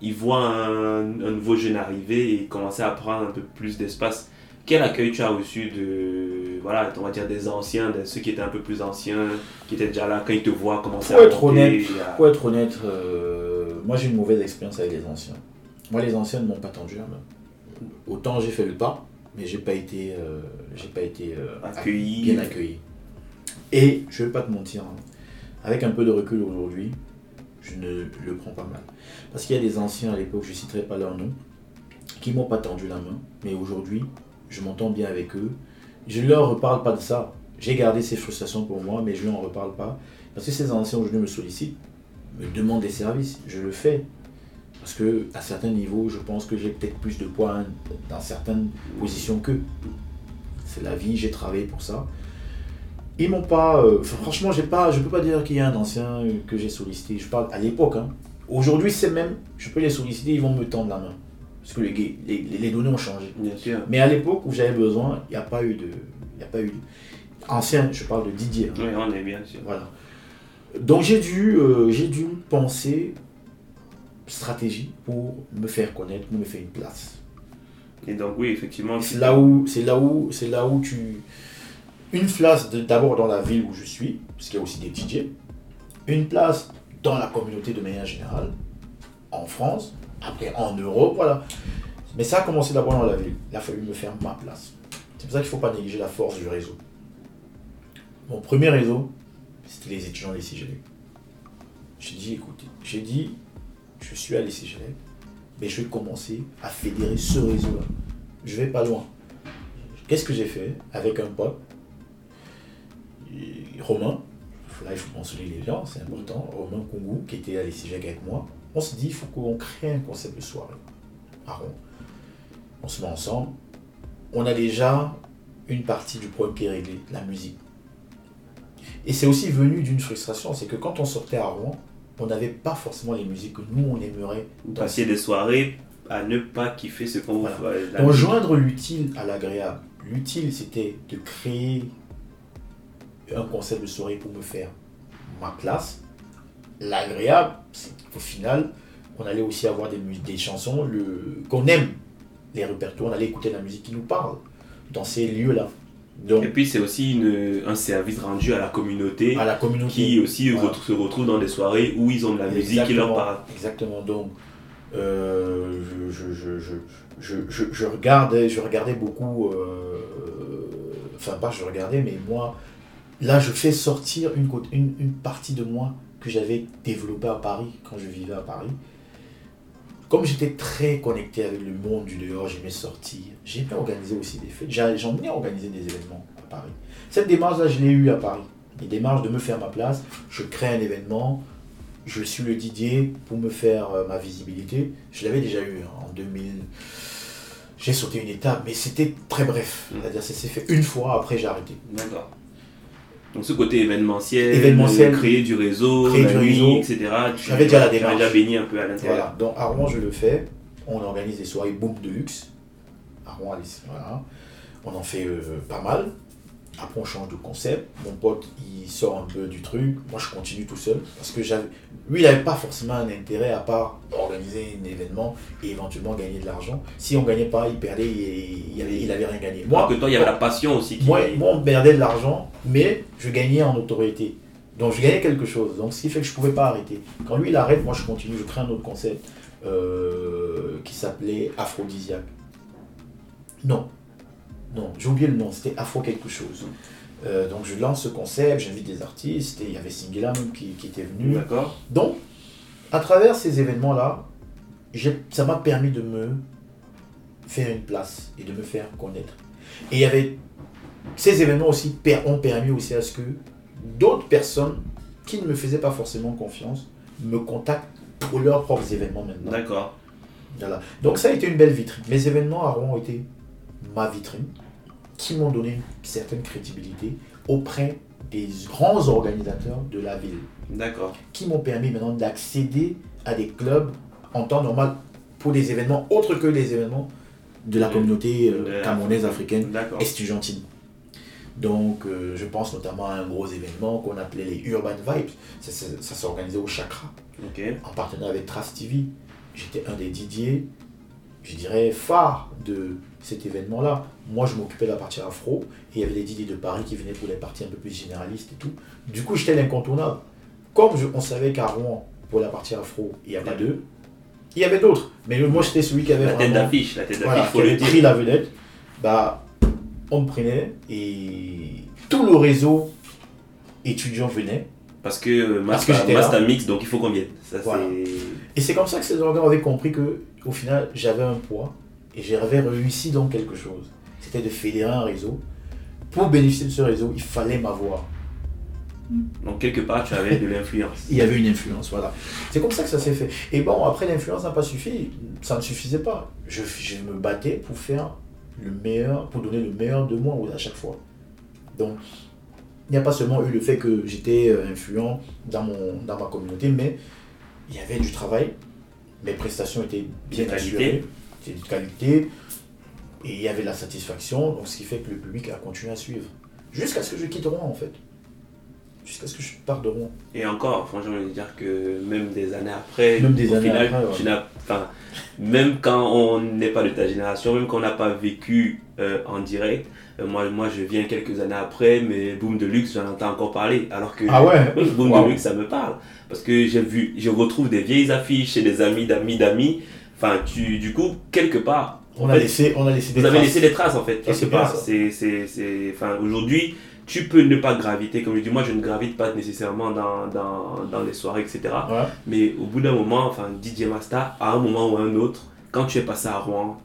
ils voient un, un nouveau jeune arriver et commencer à prendre un peu plus d'espace. Quel accueil tu as reçu de, voilà, on va dire des anciens, de ceux qui étaient un peu plus anciens, qui étaient déjà là, quand ils te voient commencer Pour à être honnête, Pour être honnête, euh, moi j'ai une mauvaise expérience avec les anciens. Moi les anciens ne m'ont pas tendu la main. Autant j'ai fait le pas, mais j'ai pas été, euh, j'ai pas été euh, Accueilli. bien accueilli. Et je vais pas te mentir, hein, avec un peu de recul aujourd'hui, je ne le prends pas mal. Parce qu'il y a des anciens à l'époque, je citerai pas leur nom, qui m'ont pas tendu la main, mais aujourd'hui, je m'entends bien avec eux. Je ne leur reparle pas de ça. J'ai gardé ces frustrations pour moi, mais je ne leur reparle pas. Parce que ces anciens aujourd'hui me sollicitent, me demandent des services, je le fais. Parce que à certains niveaux, je pense que j'ai peut-être plus de poids dans certaines positions qu'eux. C'est la vie, j'ai travaillé pour ça. Ils m'ont pas. euh, franchement, j'ai pas, je peux pas dire qu'il y a un ancien que j'ai sollicité. Je parle à l'époque. hein. Aujourd'hui, c'est même. Je peux les solliciter, ils vont me tendre la main. Parce que les, données ont changé. Bien sûr. Mais à l'époque où j'avais besoin, il n'y a pas eu de. Il n'y a pas eu. Ancien, je parle de Didier. hein. Oui, on est bien sûr. Voilà. Donc j'ai dû, euh, j'ai dû penser stratégie pour me faire connaître, pour me faire une place. Et donc oui, effectivement, C'est là où, c'est là où, c'est là où tu, une place d'abord dans la ville où je suis, parce qu'il y a aussi des DJ, une place dans la communauté de manière générale, en France, après en Europe, voilà. Mais ça a commencé d'abord dans la ville. Il a fallu me faire ma place. C'est pour ça qu'il ne faut pas négliger la force du réseau. Mon premier réseau, c'était les étudiants des CGL. J'ai dit, écoutez, j'ai dit, je suis à l'ICGL, mais je vais commencer à fédérer ce réseau-là. Je vais pas loin. Qu'est-ce que j'ai fait avec un pote, Romain, là il faut mentionner les gens, c'est important, Romain Kongou, qui était à l'ICGL avec moi, on s'est dit, il faut qu'on crée un concept de soirée à Rouen. On se met ensemble, on a déjà une partie du problème qui est réglé, la musique. Et c'est aussi venu d'une frustration, c'est que quand on sortait à Rouen, on n'avait pas forcément les musiques que nous on aimerait. Vous passiez des soirées à ne pas kiffer ce qu'on Voilà. vous fait. La Donc joindre l'utile à l'agréable. L'utile c'était de créer un concept de soirée pour me faire ma place. L'agréable, c'est qu'au final, on allait aussi avoir des, des chansons le, qu'on aime, les répertoires, on allait écouter la musique qui nous parle dans ces lieux-là. Donc, Et puis c'est aussi une- un service rendu à la communauté à la communauté. qui aussi Voilà. se retrouve dans des soirées où ils ont de la musique qui leur parle. Exactement. Donc, euh, je, je, je, je, je, je, je regardais, je regardais beaucoup. euh, Enfin, pas je regardais, mais moi, là, je fais sortir une, une, une partie de moi que j'avais développée à Paris quand je vivais à Paris. Comme j'étais très connecté avec le monde du dehors, j'aimais sortir. J'aimais organiser aussi des fêtes. J'ai- J'en ai organisé des événements à Paris. Cette démarche-là, je l'ai eue à Paris. Une démarche de me faire ma place. Je crée un événement, je suis le Didier pour me faire euh, ma visibilité. Je l'avais déjà eu hein, en 2000. J'ai sauté une étape, mais c'était très bref. Mm. C'est-à-dire, ça s'est fait une fois, après j'ai arrêté. D'accord. Donc ce côté événementiel, Événementiel, créer du réseau, créer du nuit, réseau. etc. Tu J'avais déjà la démarche. déjà baigné un peu à l'intérieur. Voilà. Donc à Rouen, je le fais. On organise des soirées boom de luxe. À Rouen, voilà. On en fait euh, pas mal. Après, on change de concept. Mon pote, il sort un peu du truc. Moi, je continue tout seul. Parce que j'avais... lui, il n'avait pas forcément un intérêt à part organiser un événement et éventuellement gagner de l'argent. Si on gagnait pas, il perdait et il avait, il avait rien gagné. Moi, Moi, que toi, il y avait la passion aussi qui. moi, moi, on perdait de l'argent, mais je gagnais en autorité. Donc je gagnais quelque chose. Donc ce qui fait que je ne pouvais pas arrêter. Quand lui il arrête, moi je continue, je crée un autre concept euh, qui s'appelait Aphrodisiaque. Non, non, j'ai oublié le nom, c'était Afro quelque chose. Euh, donc je lance ce concept, j'invite des artistes, et il y avait Singela même qui, qui était venu. D'accord. Donc, à travers ces événements-là, ça m'a permis de me faire une place et de me faire connaître. Et il y avait ces événements aussi ont permis aussi à ce que d'autres personnes qui ne me faisaient pas forcément confiance me contactent pour leurs propres événements maintenant. D'accord. Voilà. Donc ça a été une belle vitrine. Mes événements à Rouen ont été ma vitrine, qui m'ont donné une certaine crédibilité auprès des grands organisateurs de la ville D'accord. qui m'ont permis maintenant d'accéder à des clubs en temps normal pour des événements autres que les événements de la communauté euh, camerounaise africaine estudiantine. Donc, euh, je pense notamment à un gros événement qu'on appelait les Urban Vibes. Ça, ça, ça s'est organisé au Chakra, Ok. en partenariat avec Trace TV. J'étais un des Didier, je dirais, phare de cet événement-là. Moi, je m'occupais de la partie afro, et il y avait des Didier de Paris qui venaient pour les parties un peu plus généralistes et tout. Du coup, j'étais l'incontournable. Comme je- on savait qu'à Rouen, pour la partie afro, il n'y a pas d'eux, il y avait d'autres. Mais moi, j'étais celui qui avait La tête d'affiche, la tête d'affiche, voilà, faut le dire. pris la vedette, bah, on me prenait et tout le réseau étudiant venait. Parce que euh, Master, Mix, donc il faut qu'on vienne. Ça, Voilà. Et c'est comme ça que ces organes avaient compris que, au final, j'avais un poids et j'avais réussi dans quelque chose. C'était de fédérer un réseau. Pour bénéficier de ce réseau, il fallait m'avoir. Donc quelque part, tu avais de l'influence. Il y avait une influence, voilà. C'est comme ça que ça s'est fait. Et bon, après, l'influence n'a pas suffi. Ça ne suffisait pas. Je, je me battais pour faire le meilleur, pour donner le meilleur de moi à chaque fois. Donc, il n'y a pas seulement eu le fait que j'étais euh, influent dans, mon, dans ma communauté, mais il y avait du travail. Mes prestations étaient bien assurées, c'était de qualité, et il y avait de la satisfaction, donc ce qui fait que le public a continué à suivre. Jusqu'à ce que je quitte Rouen, en fait. Jusqu'à ce que je parte de Rouen. Et encore, franchement, je veux dire que même des années après, Même des au années final, après, ouais. tu n'as, enfin, même quand on n'est pas de ta génération, même quand on n'a pas vécu euh, en direct, euh, moi, moi je viens quelques années après, mais Boom de Luxe, j'en entends encore parler. Alors que Ah ouais? Boom Wow. de Luxe, ça me parle. Parce que j'ai vu, je retrouve des vieilles affiches chez des amis d'amis d'amis. Enfin, tu, du coup, quelque part, On a fait, laissé, on a laissé des vous avez traces. laissé des traces en fait, c'est quelque part. C'est, c'est, c'est, enfin, aujourd'hui, tu peux ne pas graviter, comme je dis, moi je ne gravite pas nécessairement dans, dans, dans les soirées, etc. Ouais. Mais au bout d'un moment, enfin, DJ Masta, à un moment ou à un autre, quand tu es passé à Rouen,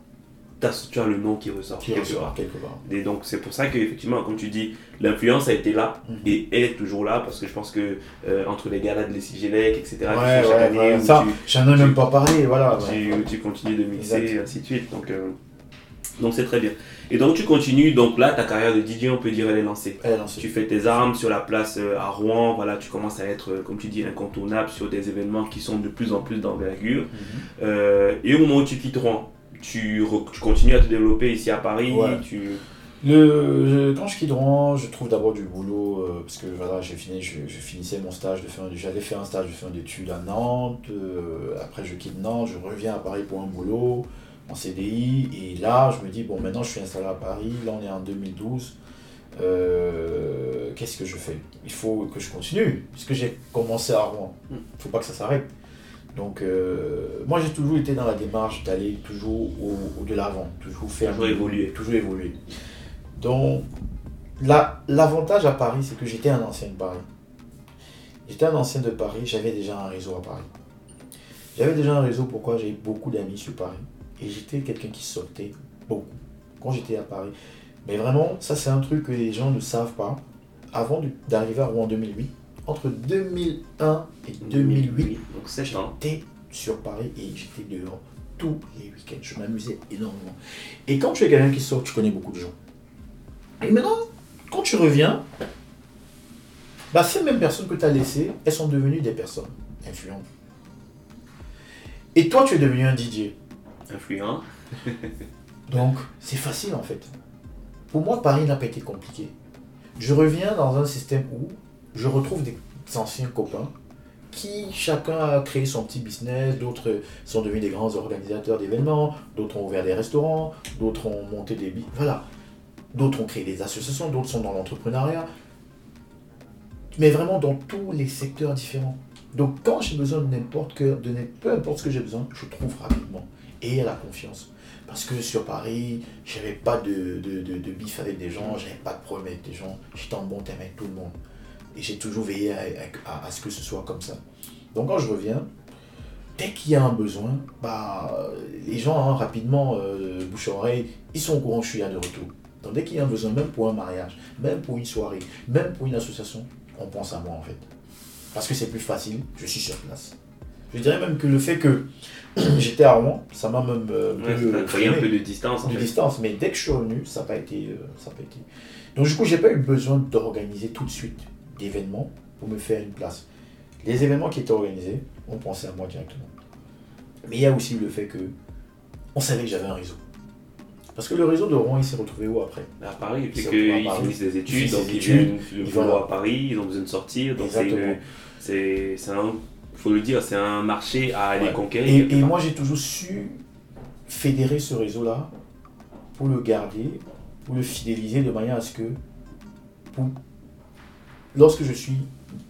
tu as le nom qui ressort. Qui quelque ressort part. quelque part. Et donc c'est pour ça qu'effectivement, comme tu dis, l'influence a été là Mhm. et est toujours là, parce que je pense que euh, entre les galas de l'Essigélec, etc., tu Ouais, fais chaque ouais, année, ouais. Ça, j'en ai même pas parlé, voilà. tu, ouais. tu continues de mixer, Exact. et ainsi de suite. Donc, euh, donc c'est très bien. Et donc tu continues, donc là, ta carrière de DJ, on peut dire, elle est lancée. Elle est lancée. Tu fais tes armes sur la place euh, à Rouen, voilà, tu commences à être, euh, comme tu dis, incontournable sur des événements qui sont de plus en plus d'envergure. Mhm. Euh, et au moment où tu quittes Rouen, tu, tu continues à te développer ici à Paris, Ouais. tu... Le, je- quand je quitte Rouen, je trouve d'abord du boulot, euh, parce que voilà, j'ai fini, je, je finissais mon stage de fin, j'allais faire un stage de fin d'études à Nantes, euh, après je quitte Nantes, je reviens à Paris pour un boulot en CDI, et là je me dis, bon maintenant je suis installé à Paris, là on est en 2012, euh, qu'est-ce que je fais? Il faut que je continue, puisque j'ai commencé à Rouen, il Mm. ne faut pas que ça s'arrête. Donc euh, moi j'ai toujours été dans la démarche d'aller toujours au, au de l'avant, toujours faire... Toujours évoluer. Toujours évoluer. Donc, la- l'avantage à Paris, c'est que j'étais un ancien de Paris. J'étais un ancien de Paris, j'avais déjà un réseau à Paris. J'avais déjà un réseau, pourquoi j'ai beaucoup d'amis sur Paris. Et j'étais quelqu'un qui sortait beaucoup quand j'étais à Paris. Mais vraiment, ça c'est un truc que les gens ne savent pas. Avant d'arriver à Rouen en 2008, entre 2001 et 2008, Donc 7 ans. j'étais sur Paris et j'étais dehors tous les week-ends. Je m'amusais énormément. Et quand tu es quelqu'un qui sort, tu connais beaucoup de gens. Et maintenant, quand tu reviens, bah, ces mêmes personnes que tu as laissées, elles sont devenues des personnes influentes. Et toi, tu es devenu un DJ. Influent. Donc, c'est facile en fait. Pour moi, Paris n'a pas été compliqué. Je reviens dans un système où je retrouve des anciens copains qui chacun a créé son petit business, d'autres sont devenus des grands organisateurs d'événements, d'autres ont ouvert des restaurants, d'autres ont monté des... Voilà. D'autres ont créé des associations, d'autres sont dans l'entrepreneuriat. Mais vraiment dans tous les secteurs différents. Donc quand j'ai besoin de n'importe que, de peu importe ce que j'ai besoin, je trouve rapidement. Et a la confiance. Parce que sur Paris, j'avais pas de, de, de, de bif avec des gens, j'avais pas de problème avec des gens, j'étais en bon terme avec tout le monde. Et j'ai toujours veillé à, à- à ce que ce soit comme ça. Donc quand je reviens, dès qu'il y a un besoin, bah, les gens hein, rapidement, euh, bouche à oreille, ils sont au courant que je suis là de retour. Donc dès qu'il y a un besoin, même pour un mariage, même pour une soirée, même pour une association, on pense à moi en fait. Parce que c'est plus facile, je suis sur place. Je dirais même que le fait que j'étais à Rouen, ça m'a même euh, un Ouais, peu ça t'a créé un freiné peu de distance en de fait. distance, mais dès que je suis revenu, ça n'a pas été, euh, ça a pas été. Donc du coup, j'ai pas eu besoin d'organiser tout de suite d'événements pour me faire une place. Les événements qui étaient organisés, on pensait à moi directement. Mais il y a aussi le fait que on savait que j'avais un réseau. Parce que le réseau de Rouen, il s'est retrouvé où après? À Paris, Ils sont qu'ils finissent des Ils études, finissent donc des ils viennent boulot voilà. à Paris, ils ont besoin de sortir, donc c'est un, faut le dire, c'est un marché à aller Ouais. conquérir. Et, et moi, j'ai toujours su fédérer ce réseau-là pour le garder, pour le fidéliser de manière à ce que, pour- lorsque je suis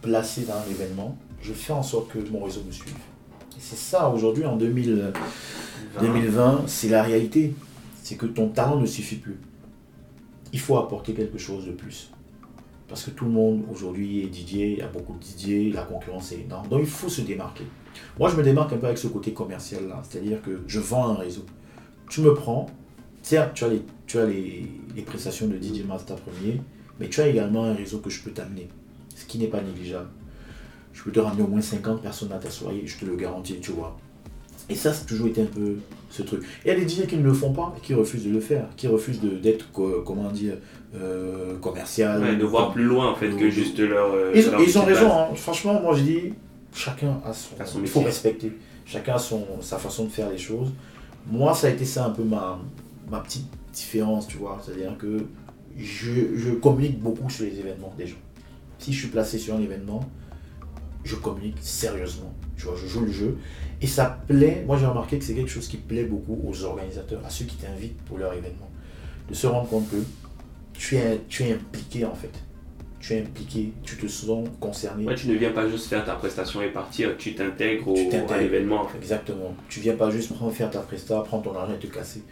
placé dans un événement, je fais en sorte que mon réseau me suive. C'est ça, aujourd'hui, en 2000, 2020, c'est la réalité. C'est que ton talent ne suffit plus. Il faut apporter quelque chose de plus. Parce que tout le monde aujourd'hui est DJ, il y a beaucoup de DJ, la concurrence est énorme. Donc il faut se démarquer. Moi, je me démarque un peu avec ce côté commercial là, c'est-à-dire que je vends un réseau. Tu me prends, certes, tu as les, prestations de DJ Master premier, mais tu as également un réseau que je peux t'amener, ce qui n'est pas négligeable. Je peux te ramener au moins 50 personnes à ta soirée, je te le garantis, tu vois. Et ça, c'est toujours été un peu ce truc. Et il y a des DJ qui ne le font pas qui refusent de le faire, qui refusent d'être, co- comment dire, euh, commercial. Ouais, de voir plus loin en fait que juste leur. euh, Ils, leur ils ont raison, hein. franchement, moi je dis, chacun a son. Son il faut respecter. Chacun a son, sa façon de faire les choses. Moi, ça a été ça un peu ma, ma petite différence, tu vois. C'est-à-dire que je, je communique beaucoup sur les événements des gens. Si je suis placé sur un événement, je communique sérieusement. Tu vois, je joue le jeu. Et ça plaît, moi j'ai remarqué que c'est quelque chose qui plaît beaucoup aux organisateurs, à ceux qui t'invitent pour leur événement. De se rendre compte que tu es, tu es impliqué en fait. Tu es impliqué, tu te sens concerné. Ouais, tu ne viens pas juste faire ta prestation et partir, tu t'intègres au- à l'événement en fait. Exactement. Tu viens pas juste prendre, faire ta presta, prendre ton argent et te casser.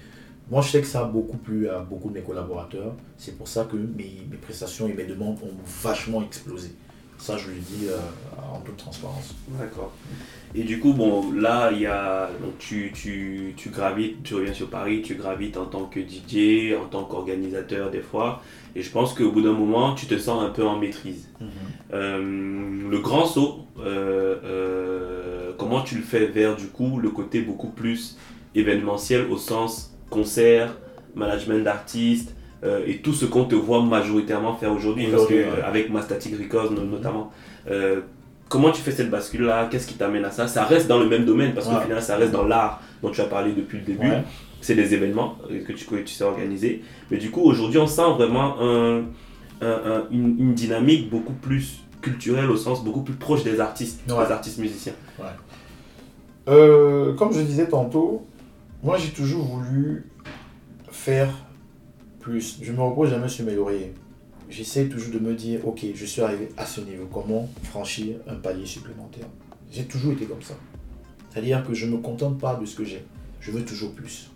Moi, je sais que ça a beaucoup plu à beaucoup de mes collaborateurs. C'est pour ça que mes, mes prestations et mes demandes ont vachement explosé. Ça, je le dis euh, en toute transparence. D'accord. Et du coup, bon, là, il y a. Donc, tu, tu, tu gravites, tu reviens sur Paris, tu gravites en tant que DJ, en tant qu'organisateur des fois. Et je pense qu'au bout d'un moment, tu te sens un peu en maîtrise. Euh, le grand saut, euh, comment tu le fais vers du coup le côté beaucoup plus événementiel au sens concert, management d'artistes euh, et tout ce qu'on te voit majoritairement faire aujourd'hui parce que ouais. euh, avec Mastatic Records no- notamment. euh, comment tu fais cette bascule là Qu'est-ce qui t'amène à ça? Ça reste dans le même domaine parce qu'au Ouais. final ça reste dans l'art dont tu as parlé depuis le début. Ouais. c'est des événements que tu, que tu sais organiser. Mais du coup, aujourd'hui, on sent vraiment un, un- un- une, une dynamique beaucoup plus culturelle au sens beaucoup plus proche des artistes, des artistes musiciens. Euh, comme je disais tantôt, moi j'ai toujours voulu faire plus. Je me repose jamais sur mes lauriers. J'essaie toujours de me dire, ok, je suis arrivé à ce niveau, comment franchir un palier supplémentaire? J'ai toujours été comme ça. C'est-à-dire que je ne me contente pas de ce que j'ai, je veux toujours plus.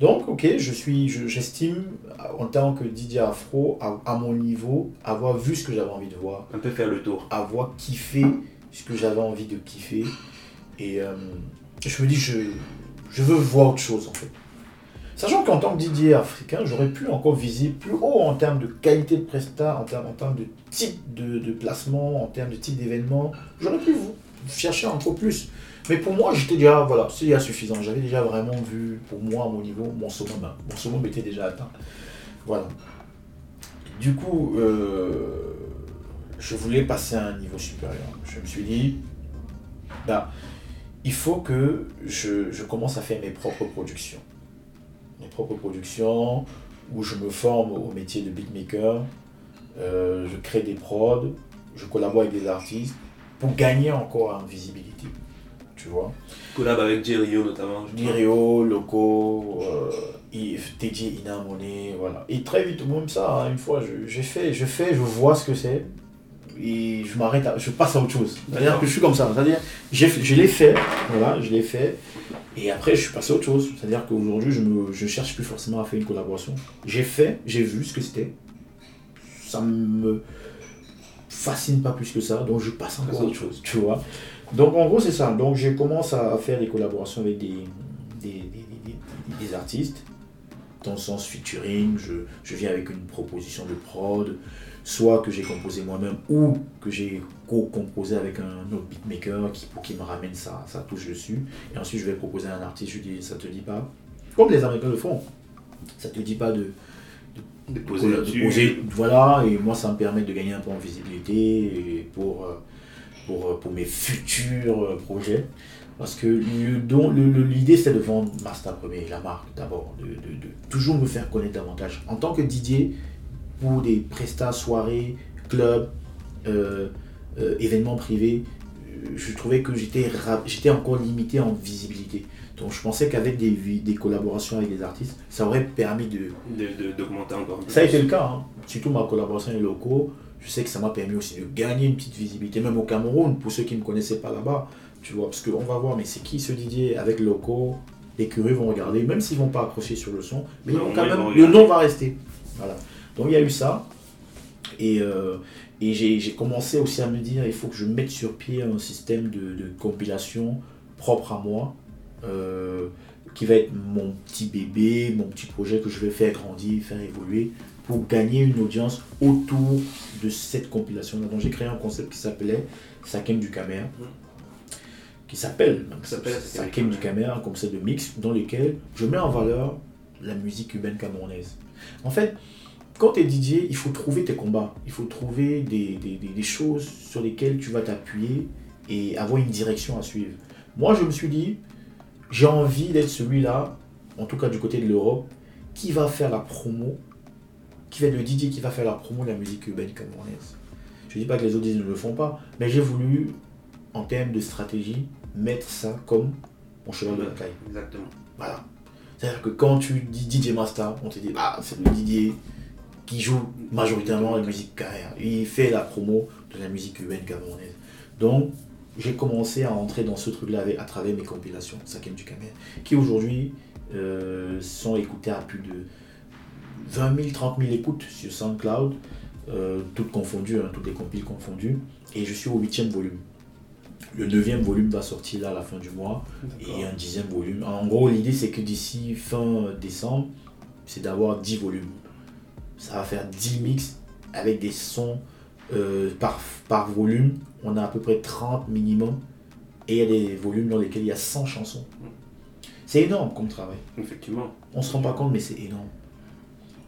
Donc, ok, je suis, je- j'estime en tant que Didier Afro, à, à mon niveau, avoir vu ce que j'avais envie de voir, Un peu faire le tour. avoir kiffé ce que j'avais envie de kiffer. Et euh, je me dis, je, je veux voir autre chose en fait. Sachant qu'en tant que Didier africain, j'aurais pu encore viser plus haut en termes de qualité de prestat, en termes, de type de, placement, en termes de type d'événement. J'aurais pu vous chercher encore plus. Mais pour moi, j'étais déjà, voilà, c'est déjà suffisant. J'avais déjà vraiment vu, pour moi, mon niveau, mon summum. Mon summum était déjà atteint. Voilà. Du coup, euh, je voulais passer à un niveau supérieur. Je me suis dit, bah, il faut que je, je commence à faire mes propres productions. Mes propres productions où je me forme au métier de beatmaker, euh, je crée des prods, je collabore avec des artistes pour gagner encore en visibilité. Tu vois Collab avec Jerio notamment. je. Lirio, Loco, euh, TJ Inamone, voilà. Et très vite, même ça, hein, une fois, je- j'ai fait, je fais, je vois ce que c'est, et je m'arrête, à- je passe à autre chose. C'est-à-dire que je suis comme ça, c'est-à-dire, j'ai je l'ai fait, voilà, je l'ai fait, et après, je suis passé à autre chose. C'est-à-dire qu'aujourd'hui, je ne je cherche plus forcément à faire une collaboration. J'ai fait, j'ai vu ce que c'était, ça me fascine pas plus que ça, donc je passe encore à autre chose, tu vois. Donc en gros c'est ça. Donc je commence à faire des collaborations avec des- des- des- des artistes, dans le sens featuring, je, je viens avec une proposition de prod, soit que j'ai composé moi-même ou que j'ai co-composé avec un autre beatmaker qui, pour qu'il me ramène sa, sa touche dessus. Et ensuite je vais proposer à un artiste, je lui dis ça te dit pas, comme les Américains le font, ça te dit pas de, De poser de là-dessus. poser, voilà, et moi ça me permet de gagner un peu en visibilité et pour, euh, pour, euh, pour mes futurs euh, projets. Parce que l'idée c'est de vendre Master premier, la marque d'abord, de, de- de toujours me faire connaître davantage. En tant que Didier, pour des prestats, soirées, clubs, euh, euh, événements privés, euh, je trouvais que j'étais j'étais encore limité en visibilité. Donc je pensais qu'avec des, collaborations avec des artistes, ça aurait permis de, D'augmenter encore. ça a été le cas, hein. surtout ma collaboration avec les locaux. Je sais que ça m'a permis aussi de gagner une petite visibilité, même au Cameroun, pour ceux qui ne me connaissaient pas là-bas. Tu vois, parce qu'on va voir, mais c'est qui ce Didier avec les locaux Les curieux vont regarder, même s'ils ne vont pas accrocher sur le son, mais ils vont quand même, le nom va rester. Voilà. Donc il y a eu ça. Et, euh, et j'ai commencé aussi à me dire, il faut que je mette sur pied un système de, de compilation propre à moi, euh, qui va être mon petit bébé, mon petit projet que je vais faire grandir, faire évoluer, pour gagner une audience autour de cette compilation-là. Donc j'ai créé un concept qui s'appelait Sakem du Camer, qui s'appelle même, Qui s'appelle Sakem du Camer, un concept de mix dans lequel je mets en valeur la musique cubaine camerounaise. En fait, quand tu es DJ, il faut trouver tes combats, il faut trouver des, des- des- des choses sur lesquelles tu vas t'appuyer et avoir une direction à suivre. Moi, je me suis dit, j'ai envie d'être celui-là, en tout cas du côté de l'Europe, qui va faire la promo, qui va être le DJ qui va faire la promo de la musique urbaine camerounaise. Je ne dis pas que les autres ne le font pas, mais j'ai voulu, en termes de stratégie, mettre ça comme mon cheval de bataille. Exactement. Voilà. C'est-à-dire que quand tu dis DJ Master, on te dit, ah, c'est le DJ qui joue majoritairement la musique carrière. Il fait la promo de la musique urbaine camerounaise. Donc, j'ai commencé à entrer dans ce truc-là à travers mes compilations, Sakem du Camer, qui aujourd'hui euh, sont écoutées à plus de 20 000, 30 000 écoutes sur SoundCloud, euh, toutes confondues, hein, toutes les compiles confondues. Et je suis au huitième volume. Le neuvième volume va sortir là à la fin du mois et un dixième volume. En gros, l'idée c'est que d'ici fin décembre, c'est d'avoir 10 volumes. Ça va faire 10 mix avec des sons euh, par, par volume. On a à peu près 30 minimum. Et il y a des volumes dans lesquels il y a 100 chansons. C'est énorme comme travail. Effectivement. On se rend pas compte, mais c'est énorme.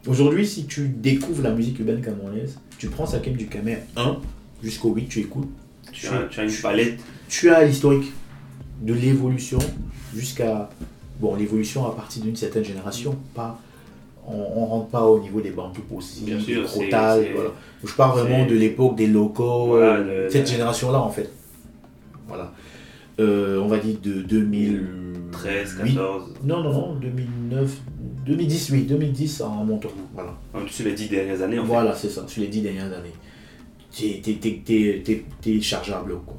Aujourd'hui, si tu découvres la musique urbaine camerounaise, tu prends Sakem du Camer 1 jusqu'au 8, tu écoutes. Tu as, tu as une palette. Tu as l'historique de l'évolution jusqu'à Bon, l'évolution à partir d'une certaine génération, pas on ne rentre pas au niveau des bantous aussi, Bien sûr, c'est- voilà. Je parle vraiment de l'époque des locaux, Voilà, euh, le- cette génération-là en fait. Voilà. Euh, on va dire de 2013, 13, 14, Non, non, non, 2009, 2010, oui, 2010 en montant. Voilà. sur les 10 dernières années en fait. Voilà, c'est ça, sur les dix dernières années. T'es- t'es- t'es- T'es t'es- t'es chargeable. Quoi.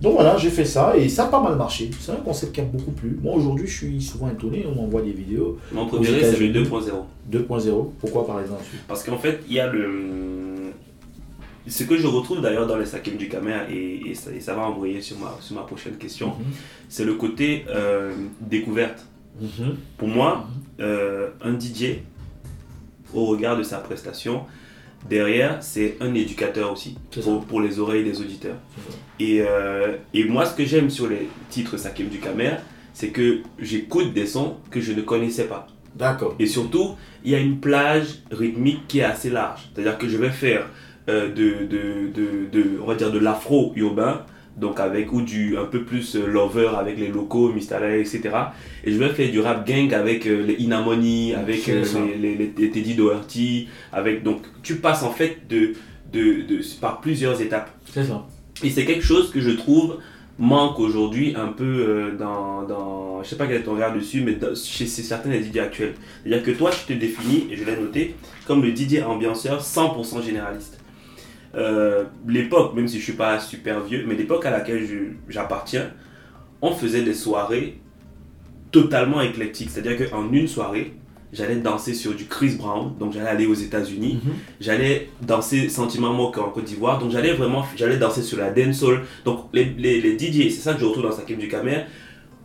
Donc voilà, j'ai fait ça et ça a pas mal marché. C'est un concept qui a beaucoup plu. Moi aujourd'hui, je suis souvent étonné, on m'envoie des vidéos. Mon préféré c'est le États-Unis. 2.0. 2.0, pourquoi par exemple? Parce qu'en fait, il y a le. Ce que je retrouve d'ailleurs dans les Sakim du Camer, et, et ça, et ça va envoyer sur ma, sur ma prochaine question, c'est le côté euh, découverte. Mhm. Pour moi, euh, un DJ, au regard de sa prestation, derrière, c'est un éducateur aussi, pour, pour les oreilles des auditeurs. Et, euh, et moi, ce que j'aime sur les titres Sakim du Camer, c'est que j'écoute des sons que je ne connaissais pas. D'accord. Et surtout, il y a une plage rythmique qui est assez large. C'est-à-dire que je vais faire euh, de, de, de, de- on va dire de l'afro urbain, donc avec ou du un peu plus euh, lover avec les locaux, Mistala, etc. Et je vais faire du rap gang avec euh, les Inamoni, avec euh, les, les, les- Teddy Doherty, avec donc tu passes en fait de, de, de, par plusieurs étapes. C'est ça. Et c'est quelque chose que je trouve manque aujourd'hui un peu euh, dans, dans, je sais pas quel est ton regard dessus, mais dans- chez certains des DJ actuels. C'est-à-dire que toi, tu te définis, et je l'ai noté, comme le DJ ambianceur 100% généraliste. Euh, l'époque, même si je suis pas super vieux, mais l'époque à laquelle j'appartiens, on faisait des soirées totalement éclectiques. C'est-à-dire qu'en une soirée, j'allais danser sur du Chris Brown, donc j'allais aller aux États-Unis, Mhm. j'allais danser Sentiment Moque en Côte d'Ivoire, donc j'allais vraiment, j'allais danser sur la dancehall. Donc les, les, les DJ, c'est ça que je retrouve dans Sakim du Camer,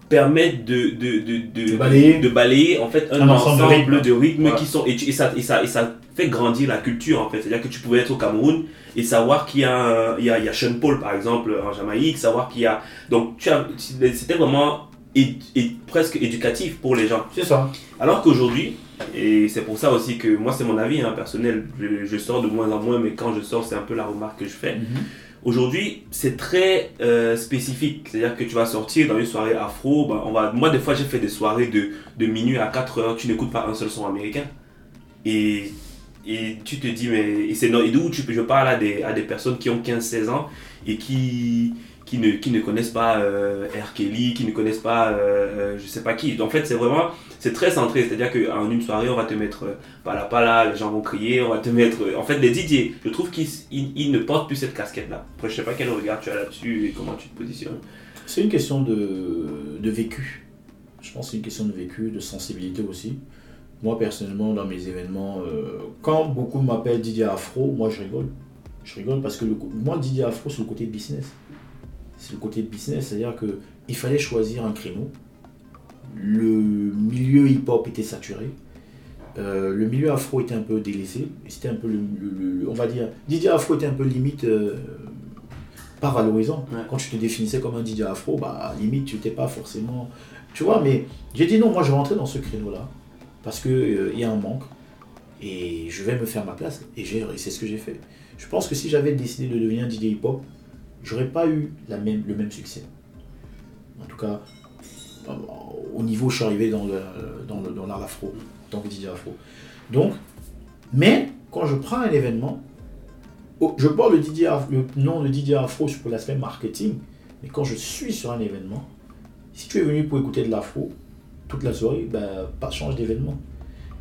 permettent de, de, de, de, De balayer. de balayer, en fait un, Un ensemble ensemble, de rythmes. qui sont, et ça, et, ça, et ça fait grandir la culture en fait. C'est-à-dire que tu pouvais être au Cameroun et savoir qu'il y a, un- il y a, il y a Sean Paul par exemple en Jamaïque, savoir qu'il y a... Donc tu as- c'était vraiment é- é- presque éducatif pour les gens. C'est ça. Alors qu'aujourd'hui, et c'est pour ça aussi que moi c'est mon avis hein, personnel, je, je sors de moins en moins, mais quand je sors c'est un peu la remarque que je fais. Mhm. Aujourd'hui c'est très euh, spécifique, c'est-à-dire que tu vas sortir dans une soirée afro, ben, on va, moi des fois j'ai fait des soirées de, de minuit à 4 heures, tu n'écoutes pas un seul son américain. Et, et tu te dis, mais c'est et d'où tu, je parle à des, à des personnes qui ont 15-16 ans et qui, qui, ne, qui ne connaissent pas euh, R. Kelly, qui ne connaissent pas euh, euh, je sais pas qui. En fait c'est vraiment c'est très centré, c'est-à-dire qu'en une soirée, on va te mettre euh, pala pala, les gens vont crier, on va te mettre. euh, En fait, les DJ, je trouve qu'ils ils- ils ne portent plus cette casquette-là. Après, je sais pas quel regard tu as là-dessus et comment tu te positionnes. C'est une question de, de vécu. Je pense que c'est une question de vécu, de sensibilité aussi. Moi, personnellement, dans mes événements, euh, quand beaucoup m'appellent Didier Afro, moi, je rigole. Je rigole parce que le, moi, Didier Afro, c'est le côté business. C'est le côté business, c'est-à-dire qu'il fallait choisir un créneau. Le milieu hip-hop était saturé. Euh, le milieu afro était un peu délaissé. C'était un peu le, le- le- On va dire. Didier Afro était un peu limite. euh, pas valorisant. Ouais. Quand tu te définissais comme un DJ afro, bah limite tu n'étais pas forcément. Tu vois, mais j'ai dit non, moi je rentrer dans ce créneau-là parce qu'il y a un manque et je vais me faire ma place et, c'est ce que j'ai fait. Je pense que si j'avais décidé de devenir DJ hip-hop, j'aurais pas eu le même succès. En tout cas, euh, au niveau où je suis arrivé dans le- dans l'art afro, en tant que DJ afro. Donc, mais quand je prends un événement, oh, je porte le, Af- le nom de DJ Afro pour l'aspect marketing, mais quand je suis sur un événement, si tu es venu pour écouter de l'afro toute la soirée, ben, pas change d'événement.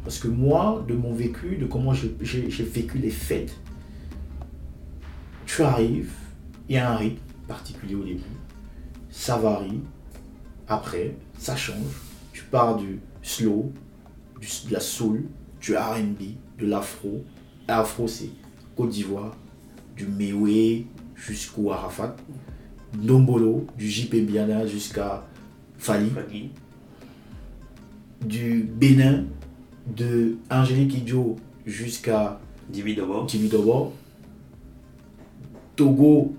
Parce que moi, de mon vécu, de comment j'ai- vécu les fêtes, tu arrives, il y a un rythme particulier au début, ça varie, après, ça change, tu pars du slow, de la soul, du RB, de l'afro. Afro, c'est Côte d'Ivoire, du Mewe jusqu'au Arafat, Dombolo, du JP Biana jusqu'à Fali, Fagui. Du Bénin, de Angélique Idjo jusqu'à Dibi d'abord. Jimmy Dobo, Togo,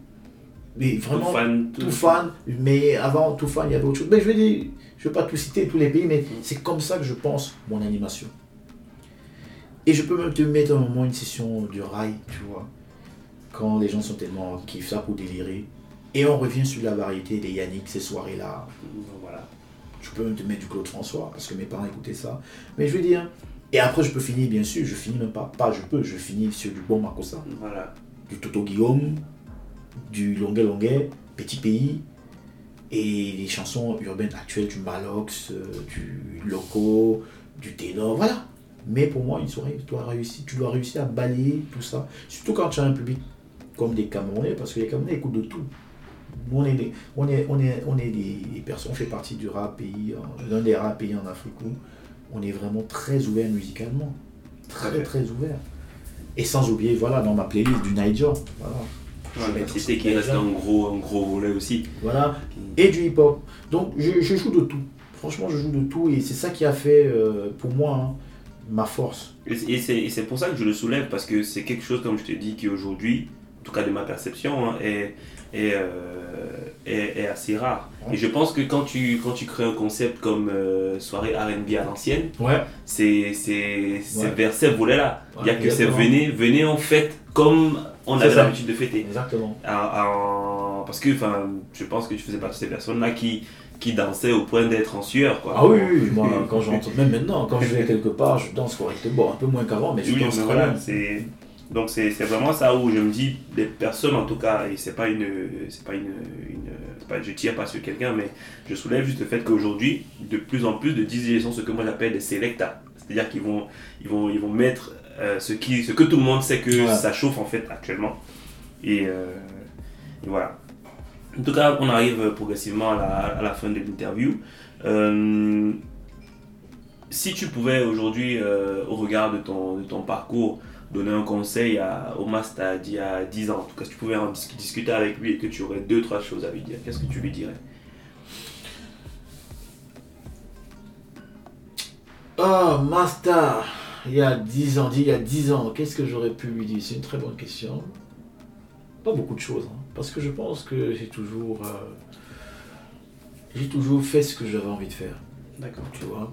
mais vraiment tout- fan, mais avant tout fan, il y avait autre chose. Mais je vais dire, je ne vais pas tout citer, tous les pays, mais c'est comme ça que je pense mon animation. Et je peux même te mettre un moment une session du rail, tu vois, quand les gens sont tellement qui kiffent ça pour délirer. Et on revient sur la variété des Yannick, ces soirées-là. Voilà. Je peux même te mettre du Claude François, parce que mes parents écoutaient ça. Mais je veux dire, et après je peux finir, bien sûr, je finis même pas, pas je peux, je finis sur du bon Makossa, Voilà. du Toto Guillaume, du Longuet Longuet, Petit Pays, et les chansons urbaines actuelles, du Malox, euh, du Loco, du Ténor, voilà. Mais pour moi, une soirée, tu dois réussir, tu dois réussir à balayer tout ça. Surtout quand tu as un public comme des Camerounais, parce que les Camerounais écoutent de tout. Nous, on est des, on est, on est, on est des, des personnes, on fait partie du rap pays, l'un des rap pays en Afrique où on est vraiment très ouvert musicalement. Très, très ouvert. Et sans oublier, voilà, dans ma playlist du Niger, voilà. Ouais, C'était qui reste un gros, un gros volet aussi. Voilà, et du hip-hop. Donc je, je joue de tout. Franchement, je joue de tout et c'est ça qui a fait euh, pour moi hein, ma force. C'est- c'est et c'est pour ça que je le soulève, parce que c'est quelque chose, comme je te dis, qui aujourd'hui, en tout cas de ma perception, hein, est, est, euh, est- est assez rare. Et je pense que quand tu, quand tu crées un concept comme euh, soirée RB à l'ancienne, Ouais. c'est c'est- c'est Ouais. vers ces volets-là. Il y a que c'est venez, venez en fête comme on avait l'habitude de fêter. Exactement. En- en- parce que enfin, je pense que tu faisais partie de ces personnes-là qui, qui dansaient au point d'être en sueur. Quoi. Ah oui, moi quand j'entre, même maintenant, quand je vais quelque part, je danse correctement. Bon, un peu moins qu'avant, mais je Oui, danse bien. c'est donc c'est vraiment ça où je me dis des personnes en tout cas et c'est pas une c'est pas une, une pas- je tire pas sur quelqu'un mais je soulève juste le fait qu'aujourd'hui de plus en plus de DJ sont ce que moi j'appelle des selecta. C'est-à-dire qu'ils vont ils vont ils vont mettre euh, ce qui ce que tout le monde sait que ça chauffe en fait actuellement. Et, euh, et voilà. En tout cas on arrive progressivement à la, à la fin de l'interview. Euh, si tu pouvais aujourd'hui, au regard de ton, de ton parcours, donner un conseil à, au master d'il y a 10 ans, en tout cas, si tu pouvais en dis- discuter avec lui et que tu aurais deux, trois choses à lui dire, qu'est-ce que tu lui dirais? Ah, Master, il y a 10 ans, dit il y a 10 ans, qu'est-ce que j'aurais pu lui dire? C'est une très bonne question. Pas beaucoup de choses, hein, parce que je pense que j'ai toujours, euh, j'ai toujours fait ce que j'avais envie de faire. D'accord. Tu vois?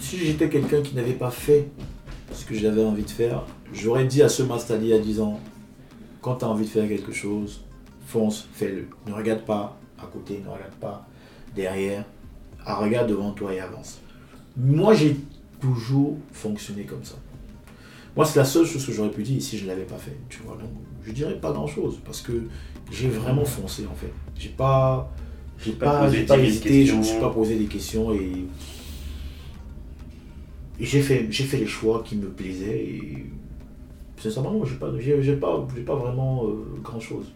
Si j'étais quelqu'un qui n'avait pas fait ce que j'avais envie de faire, j'aurais dit à ce Master il y a 10 ans, quand tu as envie de faire quelque chose, fonce, fais-le. Ne regarde pas à côté, ne regarde pas derrière, ah, regarde devant toi et avance. Moi, j'ai toujours fonctionné comme ça. Moi, c'est la seule chose que j'aurais pu dire si je ne l'avais pas fait. Tu vois, donc je dirais pas grand-chose parce que j'ai vraiment foncé en fait. J'ai pas, j'ai Pas pas, posé j'ai pas 10 000 hésité, je me questions. suis pas posé des questions et j'ai fait, j'ai fait les choix qui me plaisaient et sincèrement, j'ai pas, j'ai, j'ai pas, j'ai pas vraiment grand chose.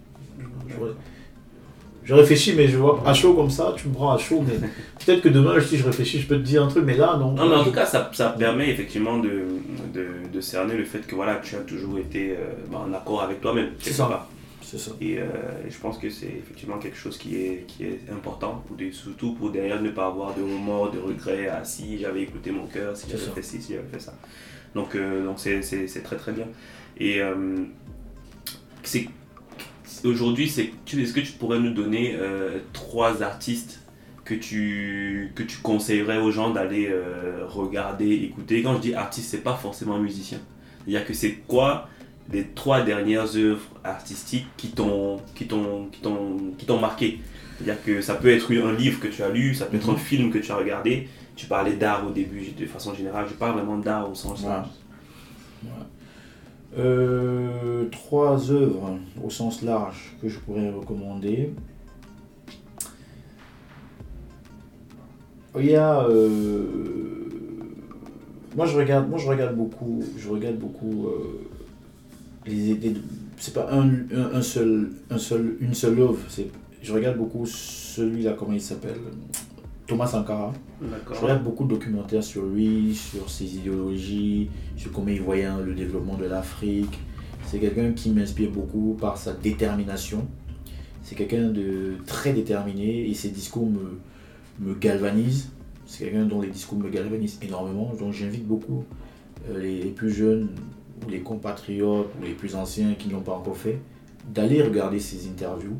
Je, je réfléchis, mais je vois à chaud comme ça, tu me prends à chaud, mais peut-être que demain, si je réfléchis, je peux te dire un truc, mais là, non. Non, mais en tout cas, ça, ça permet effectivement de, de, de cerner le fait que voilà, tu as toujours été euh, bah, en accord avec toi-même. C'est ça. Ça. Et euh, je pense que c'est effectivement quelque chose qui est, qui est important, pour des- surtout pour derrière ne pas avoir de remords, de regrets. Ah, si j'avais écouté mon cœur, si j'avais fait ci, si j'avais fait ça. Donc euh, donc c'est très très bien. Et euh, c'est aujourd'hui, est-ce que tu pourrais nous donner trois artistes que tu, que tu conseillerais aux gens d'aller regarder, écouter? Quand je dis artiste, c'est pas forcément musicien. C'est-à-dire que c'est quoi les trois dernières œuvres artistiques qui t'ont qui t'ont qui t'ont qui t'ont marqué c'est-à-dire que ça peut être un livre que tu as lu ça peut être un Mhm. film que tu as regardé tu parlais d'art au début de façon générale je parle vraiment d'art au sens Ouais. large Euh, trois œuvres au sens large que je pourrais recommander. Il y a. euh, moi, je regarde, moi, je regarde beaucoup. Je regarde beaucoup. euh, c'est pas un, un, un seul, un seul, une seule œuvre. C'est, je regarde beaucoup celui-là, comment il s'appelle Thomas Sankara. Je regarde beaucoup de documentaires sur lui, sur ses idéologies, sur comment il voyait le développement de l'Afrique. C'est quelqu'un qui m'inspire beaucoup par sa détermination. C'est quelqu'un de très déterminé et ses discours me, me galvanisent. C'est quelqu'un dont les discours me galvanisent énormément. Donc j'invite beaucoup euh, les, les plus jeunes les compatriotes ou les plus anciens qui ne l'ont pas encore fait d'aller regarder ses interviews.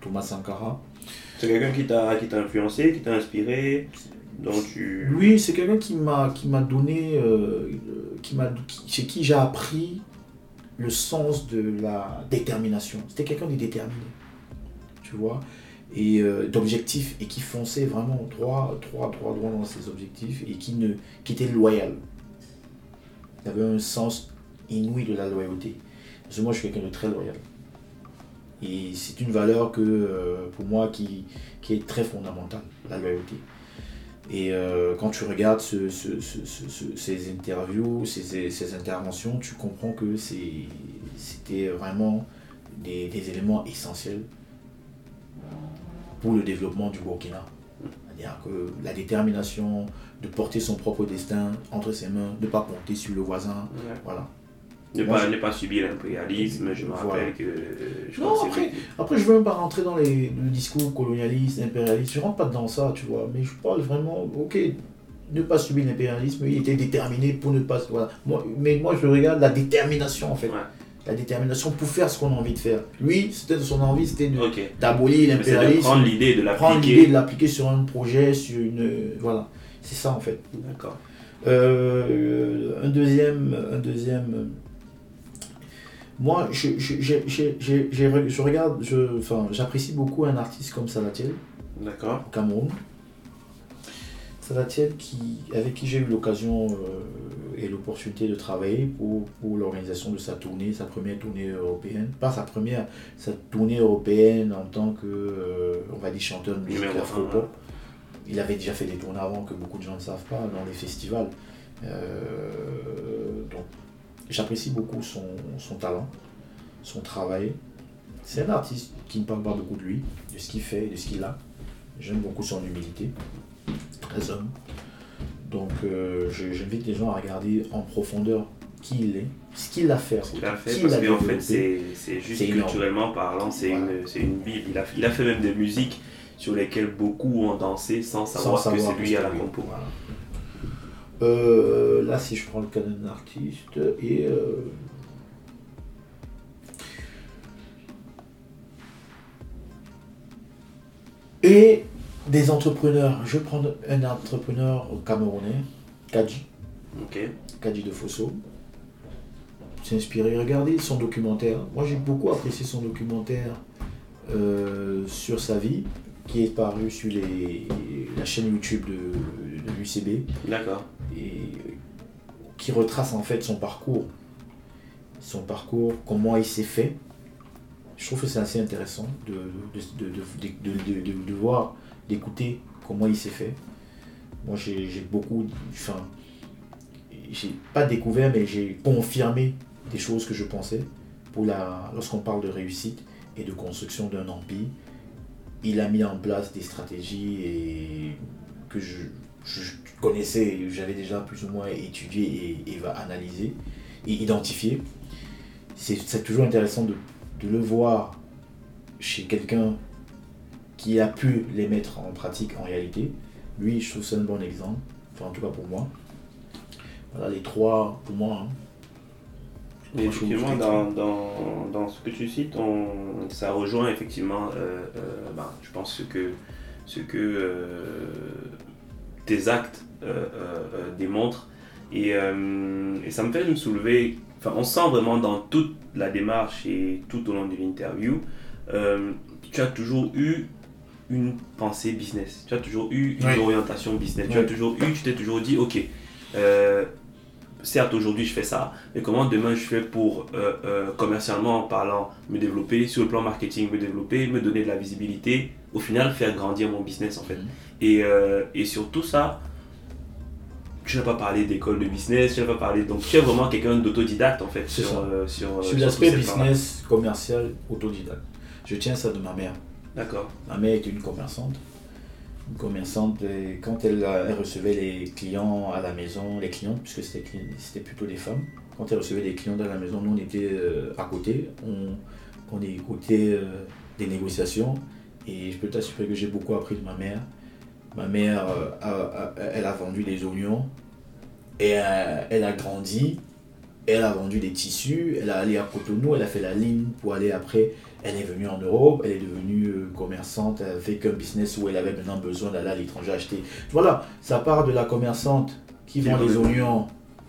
Thomas Sankara. c'est quelqu'un qui t'a qui t'a influencé qui t'a inspiré dont tu Oui, c'est quelqu'un qui m'a qui m'a donné, euh, qui m'a chez qui j'ai appris le sens de la détermination. C'était quelqu'un de déterminé, tu vois. et euh, d'objectifs et qui fonçait vraiment droit, droit, droit, droit dans ses objectifs et qui, ne, qui était loyal. Il avait un sens inouï de la loyauté. Parce que moi, je suis quelqu'un de très loyal. Et c'est une valeur que, euh, pour moi qui, qui est très fondamentale, la loyauté. Et euh, quand tu regardes ce- ce- ce- ce- ce- ces interviews, ces, interventions, tu comprends que c'était vraiment des, des éléments essentiels pour le développement du Burkina. C'est-à-dire que la détermination de porter son propre destin entre ses mains, de ne pas compter sur le voisin, Ouais. voilà. Ne pas, je- ne pas subir l'impérialisme, je me Voilà. rappelle que je Non, que après, après, je veux même pas rentrer dans les, le discours colonialiste, impérialiste. Je rentre pas dans ça, tu vois. Mais je parle vraiment, ok, ne pas subir l'impérialisme. Il était déterminé pour ne pas. Voilà. Moi, mais moi, je regarde la détermination, en fait. Ouais. La détermination pour faire ce qu'on a envie de faire. Lui, c'était son envie, c'était d'abolir l'impérialisme, prendre l'idée de l'appliquer. de l'appliquer sur un projet, sur une. Voilà. C'est ça, en fait. D'accord. Euh, un deuxième, un deuxième. Moi, je, je, je regarde, je, enfin, j'apprécie beaucoup un artiste comme Salatiel D'accord. au Cameroun. Salatiel qui, avec qui j'ai eu l'occasion euh, et l'opportunité de travailler pour, pour l'organisation de sa tournée, sa première tournée européenne. Pas sa première, sa tournée européenne en tant que, euh, on va dire, chanteur de musique afro-pop. Il avait déjà fait des tournées avant que beaucoup de gens ne savent pas dans les festivals. Euh, donc, j'apprécie beaucoup son, son talent, son travail. C'est un artiste qui ne parle pas beaucoup de lui, de ce qu'il fait, de ce qu'il a. J'aime beaucoup son humilité, très homme. Donc, euh, j'invite les gens à regarder en profondeur qui il est, ce qu'il a fait. Ce qu'il a fait, parce qu'en fait, c'est juste énorme. culturellement parlant, c'est Voilà. une, une bible. Il a, il a fait même des musiques sur lesquelles beaucoup ont dansé sans savoir, sans savoir que c'est lui à la compo. Voilà. Euh, là, si je prends le cas d'un artiste, et euh, et des entrepreneurs. Je vais prendre un entrepreneur camerounais, Kadji, Ok. Kadji de Fosso. C'est inspiré. Regardez son documentaire. Moi, j'ai beaucoup apprécié son documentaire euh, sur sa vie, qui est paru sur les, la chaîne YouTube de, de l'UCB D'accord. et qui retrace en fait son parcours. Son parcours, comment il s'est fait. Je trouve que c'est assez intéressant de voir, d'écouter comment il s'est fait. Moi, j'ai beaucoup. Enfin, j'ai pas découvert, mais j'ai confirmé des choses que je pensais. Lorsqu'on parle de réussite et de construction d'un empire, il a mis en place des stratégies et que je, je connaissais, j'avais déjà plus ou moins étudié et, et va analyser et identifier. C'est toujours intéressant de le voir chez quelqu'un qui a pu les mettre en pratique en réalité. Lui, je trouve ça un bon exemple, enfin en tout cas pour moi. Voilà les trois pour moi. hein. Mais effectivement, dans, dans, dans ce que tu cites, on- ça rejoint effectivement, euh, euh, ben, je pense, ce que, ce que euh, tes actes démontrent. Et, et ça me fait me soulever, enfin, on sent vraiment dans toute la démarche et tout au long de l'interview, tu as toujours eu une pensée business, tu as toujours eu une orientation business, tu as toujours eu, tu t'es toujours dit, ok, euh, certes aujourd'hui je fais ça, mais comment demain je fais pour euh, euh, commercialement parlant me développer, sur le plan marketing me développer, me donner de la visibilité, au final faire grandir mon business en fait. Mhm. Et, et sur tout ça, tu n'as pas parlé d'école de business, tu n'as pas parlé, donc tu es vraiment quelqu'un d'autodidacte en fait sur, euh, sur, Sur l'aspect business, commercial, autodidacte. Je tiens ça de ma mère. D'accord. Ma mère était une commerçante. Une commerçante, et quand elle, a- elle recevait les clients à la maison, les clients, puisque c'était plutôt des femmes, quand elle recevait des clients dans la maison, nous on était euh, à côté, on, on écoutait euh, des négociations et je peux t'assurer que j'ai beaucoup appris de ma mère. Ma mère, euh, elle a vendu des oignons et euh, elle a grandi, elle a vendu des tissus, elle a allé à Cotonou, elle a fait la ligne pour aller après elle est venue en Europe, elle est devenue euh, commerçante, elle fait qu'un business où elle avait maintenant besoin d'aller à l'étranger acheter. Voilà, ça part de la commerçante qui vend les oignons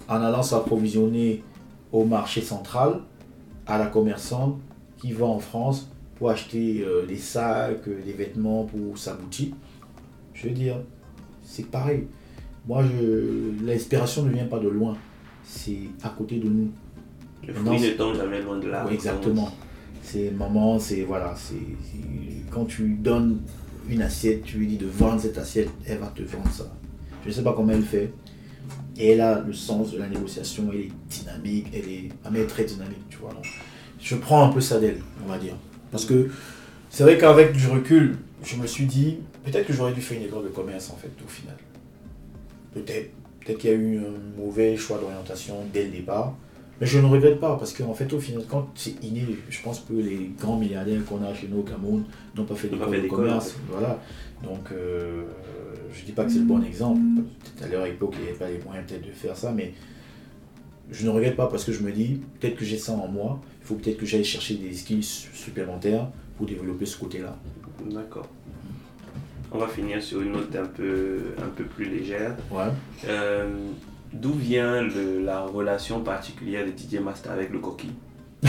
en allant s'approvisionner au marché central à la commerçante qui vend en France pour acheter euh, des sacs, euh, des vêtements pour sa boutique. Je veux dire, c'est pareil. Moi, je, l'inspiration ne vient pas de loin. C'est à côté de nous. Le Non, fruit ne tombe jamais loin de là. Oui, exactement. C'est maman, c'est voilà, c'est quand tu lui donnes une assiette, tu lui dis de vendre cette assiette, elle va te vendre ça. Je ne sais pas comment elle fait. Et elle a le sens de la négociation, elle est dynamique, elle est, est très dynamique, tu vois. je prends un peu ça d'elle, on va dire. Parce que c'est vrai qu'avec du recul, je me suis dit, peut-être que j'aurais dû faire une école de commerce en fait, au final. Peut-être. Peut-être qu'il y a eu un mauvais choix d'orientation dès le départ. Mais je ne regrette pas parce qu'en fait, au final, quand c'est inné, je pense que les grands milliardaires qu'on a chez nous au Cameroun n'ont pas fait d'école de commerce. Voilà. Donc, euh, je dis pas que c'est le bon exemple. Peut-être à leur époque, il n'y avait pas les moyens peut-être de faire ça, mais je ne regrette pas parce que je me dis, peut-être que j'ai ça en moi. Il faut peut-être que j'aille chercher des skills supplémentaires pour développer ce côté-là. D'accord. On va finir sur une note un peu, un peu plus légère. Ouais. Euh, D'où vient le- la relation particulière de Didier Master avec le coquille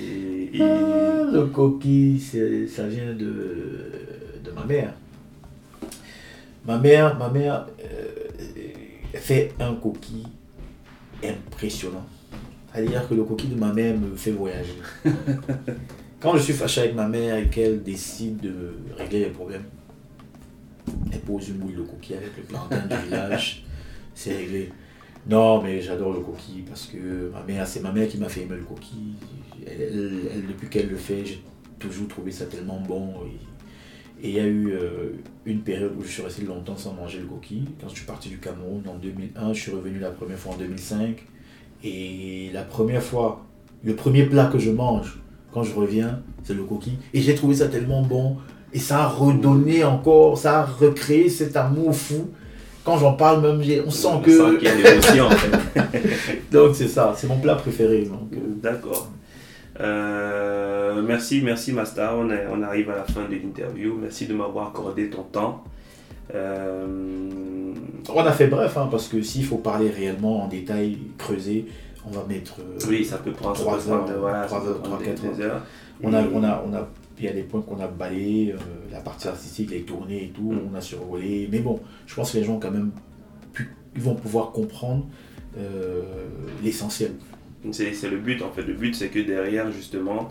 Et- et- Ah, le coquille, ça vient de, de ma mère. Ma mère, ma mère euh, fait un coquille impressionnant. C'est-à-dire que le coquille de ma mère me fait voyager. Quand je suis fâché avec ma mère et qu'elle décide de régler les problèmes, elle pose une boule de coquille avec le plantain du village, c'est réglé. Non, mais j'adore le coquille parce que ma mère, c'est ma mère qui m'a fait aimer le coquille. Elle, depuis qu'elle le fait, j'ai toujours trouvé ça tellement bon. Et il y a eu euh, une période où je suis resté longtemps sans manger le coquille. Quand je suis parti du Cameroun en 2001, je suis revenu la première fois en 2005. Et la première fois, le premier plat que je mange quand je reviens, c'est le coquille. Et j'ai trouvé ça tellement bon. Et ça a redonné encore, ça a recréé cet amour fou. Quand j'en parle même, on sent on que... sent qu'il y a émotion en fait. Donc c'est ça, c'est mon plat préféré. Euh, D'accord. Euh, merci, merci Master. On, est- on arrive à la fin de l'interview. Merci de m'avoir accordé ton temps. Euh, on a fait bref, hein, parce que s'il faut parler réellement en détail, creuser, on va mettre... euh, oui, ça peut prendre Trois ça peut prendre, heures, voilà, trois ça peut heures, prendre trois, des- quatre des heures. On a, on a, on a, il y a des points qu'on a balayés, euh, la partie artistique, les tournées et tout, Mm. on a survolé. Mais bon, je pense que les gens quand même, pu- ils vont pouvoir comprendre euh, l'essentiel. C'est le but en fait. Le but c'est que derrière justement,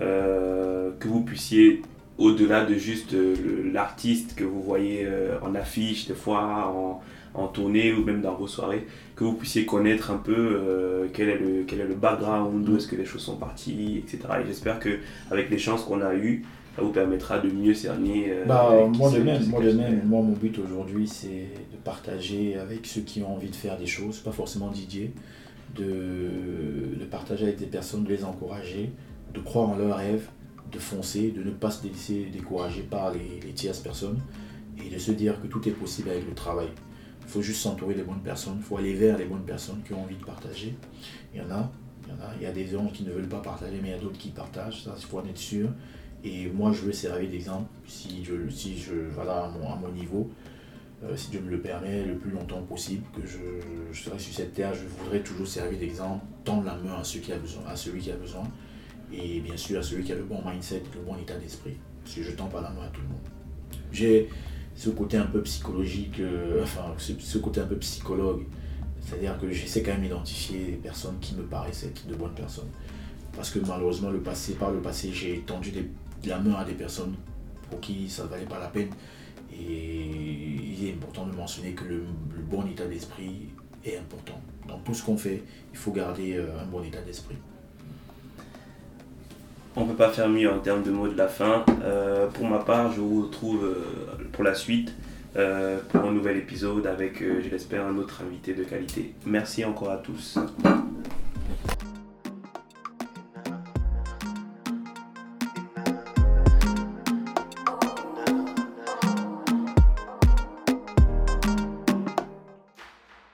euh, que vous puissiez, au-delà de juste euh, l'artiste que vous voyez euh, en affiche des fois, en, en tournée ou même dans vos soirées, que vous puissiez connaître un peu euh, quel, est le, quel est le background, d'où est-ce que les choses sont parties, etc. Et j'espère que avec les chances qu'on a eues, ça vous permettra de mieux cerner. euh, Bah, moi de même, moi de même. Moi, mon but aujourd'hui, c'est de partager avec ceux qui ont envie de faire des choses, pas forcément Didier, de, de partager avec des personnes, de les encourager, de croire en leurs rêves, de foncer, de ne pas se laisser décourager par les, les tierces personnes et de se dire que tout est possible avec le travail. Il faut juste s'entourer des bonnes personnes, il faut aller vers les bonnes personnes qui ont envie de partager. Il y en a, il y en a, il y a des gens qui ne veulent pas partager, mais il y a d'autres qui partagent, ça il faut en être sûr. Et moi, je veux servir d'exemple, si je, si je voilà, à, mon, niveau, euh, si Dieu me le permet, le plus longtemps possible, que je, je serai sur cette terre, je voudrais toujours servir d'exemple, tendre la main à, ceux qui a besoin, à celui qui a besoin, et bien sûr à celui qui a le bon mindset, le bon état d'esprit, parce que je tends pas la main à tout le monde. J'ai ce côté un peu psychologique, euh, enfin, ce, côté un peu psychologue, c'est-à-dire que j'essaie quand même d'identifier les personnes qui me paraissent être de bonnes personnes. Parce que malheureusement, le passé, par le passé, j'ai tendu des- la main à des personnes pour qui ça ne valait pas la peine. Et il est important de mentionner que le, le bon état d'esprit est important. Dans tout ce qu'on fait, il faut garder euh, un bon état d'esprit. On peut pas faire mieux en termes de mots de la fin. Euh, pour ma part, je vous retrouve euh, pour la suite euh, pour un nouvel épisode avec, je l'espère, un autre invité de qualité. Merci encore à tous.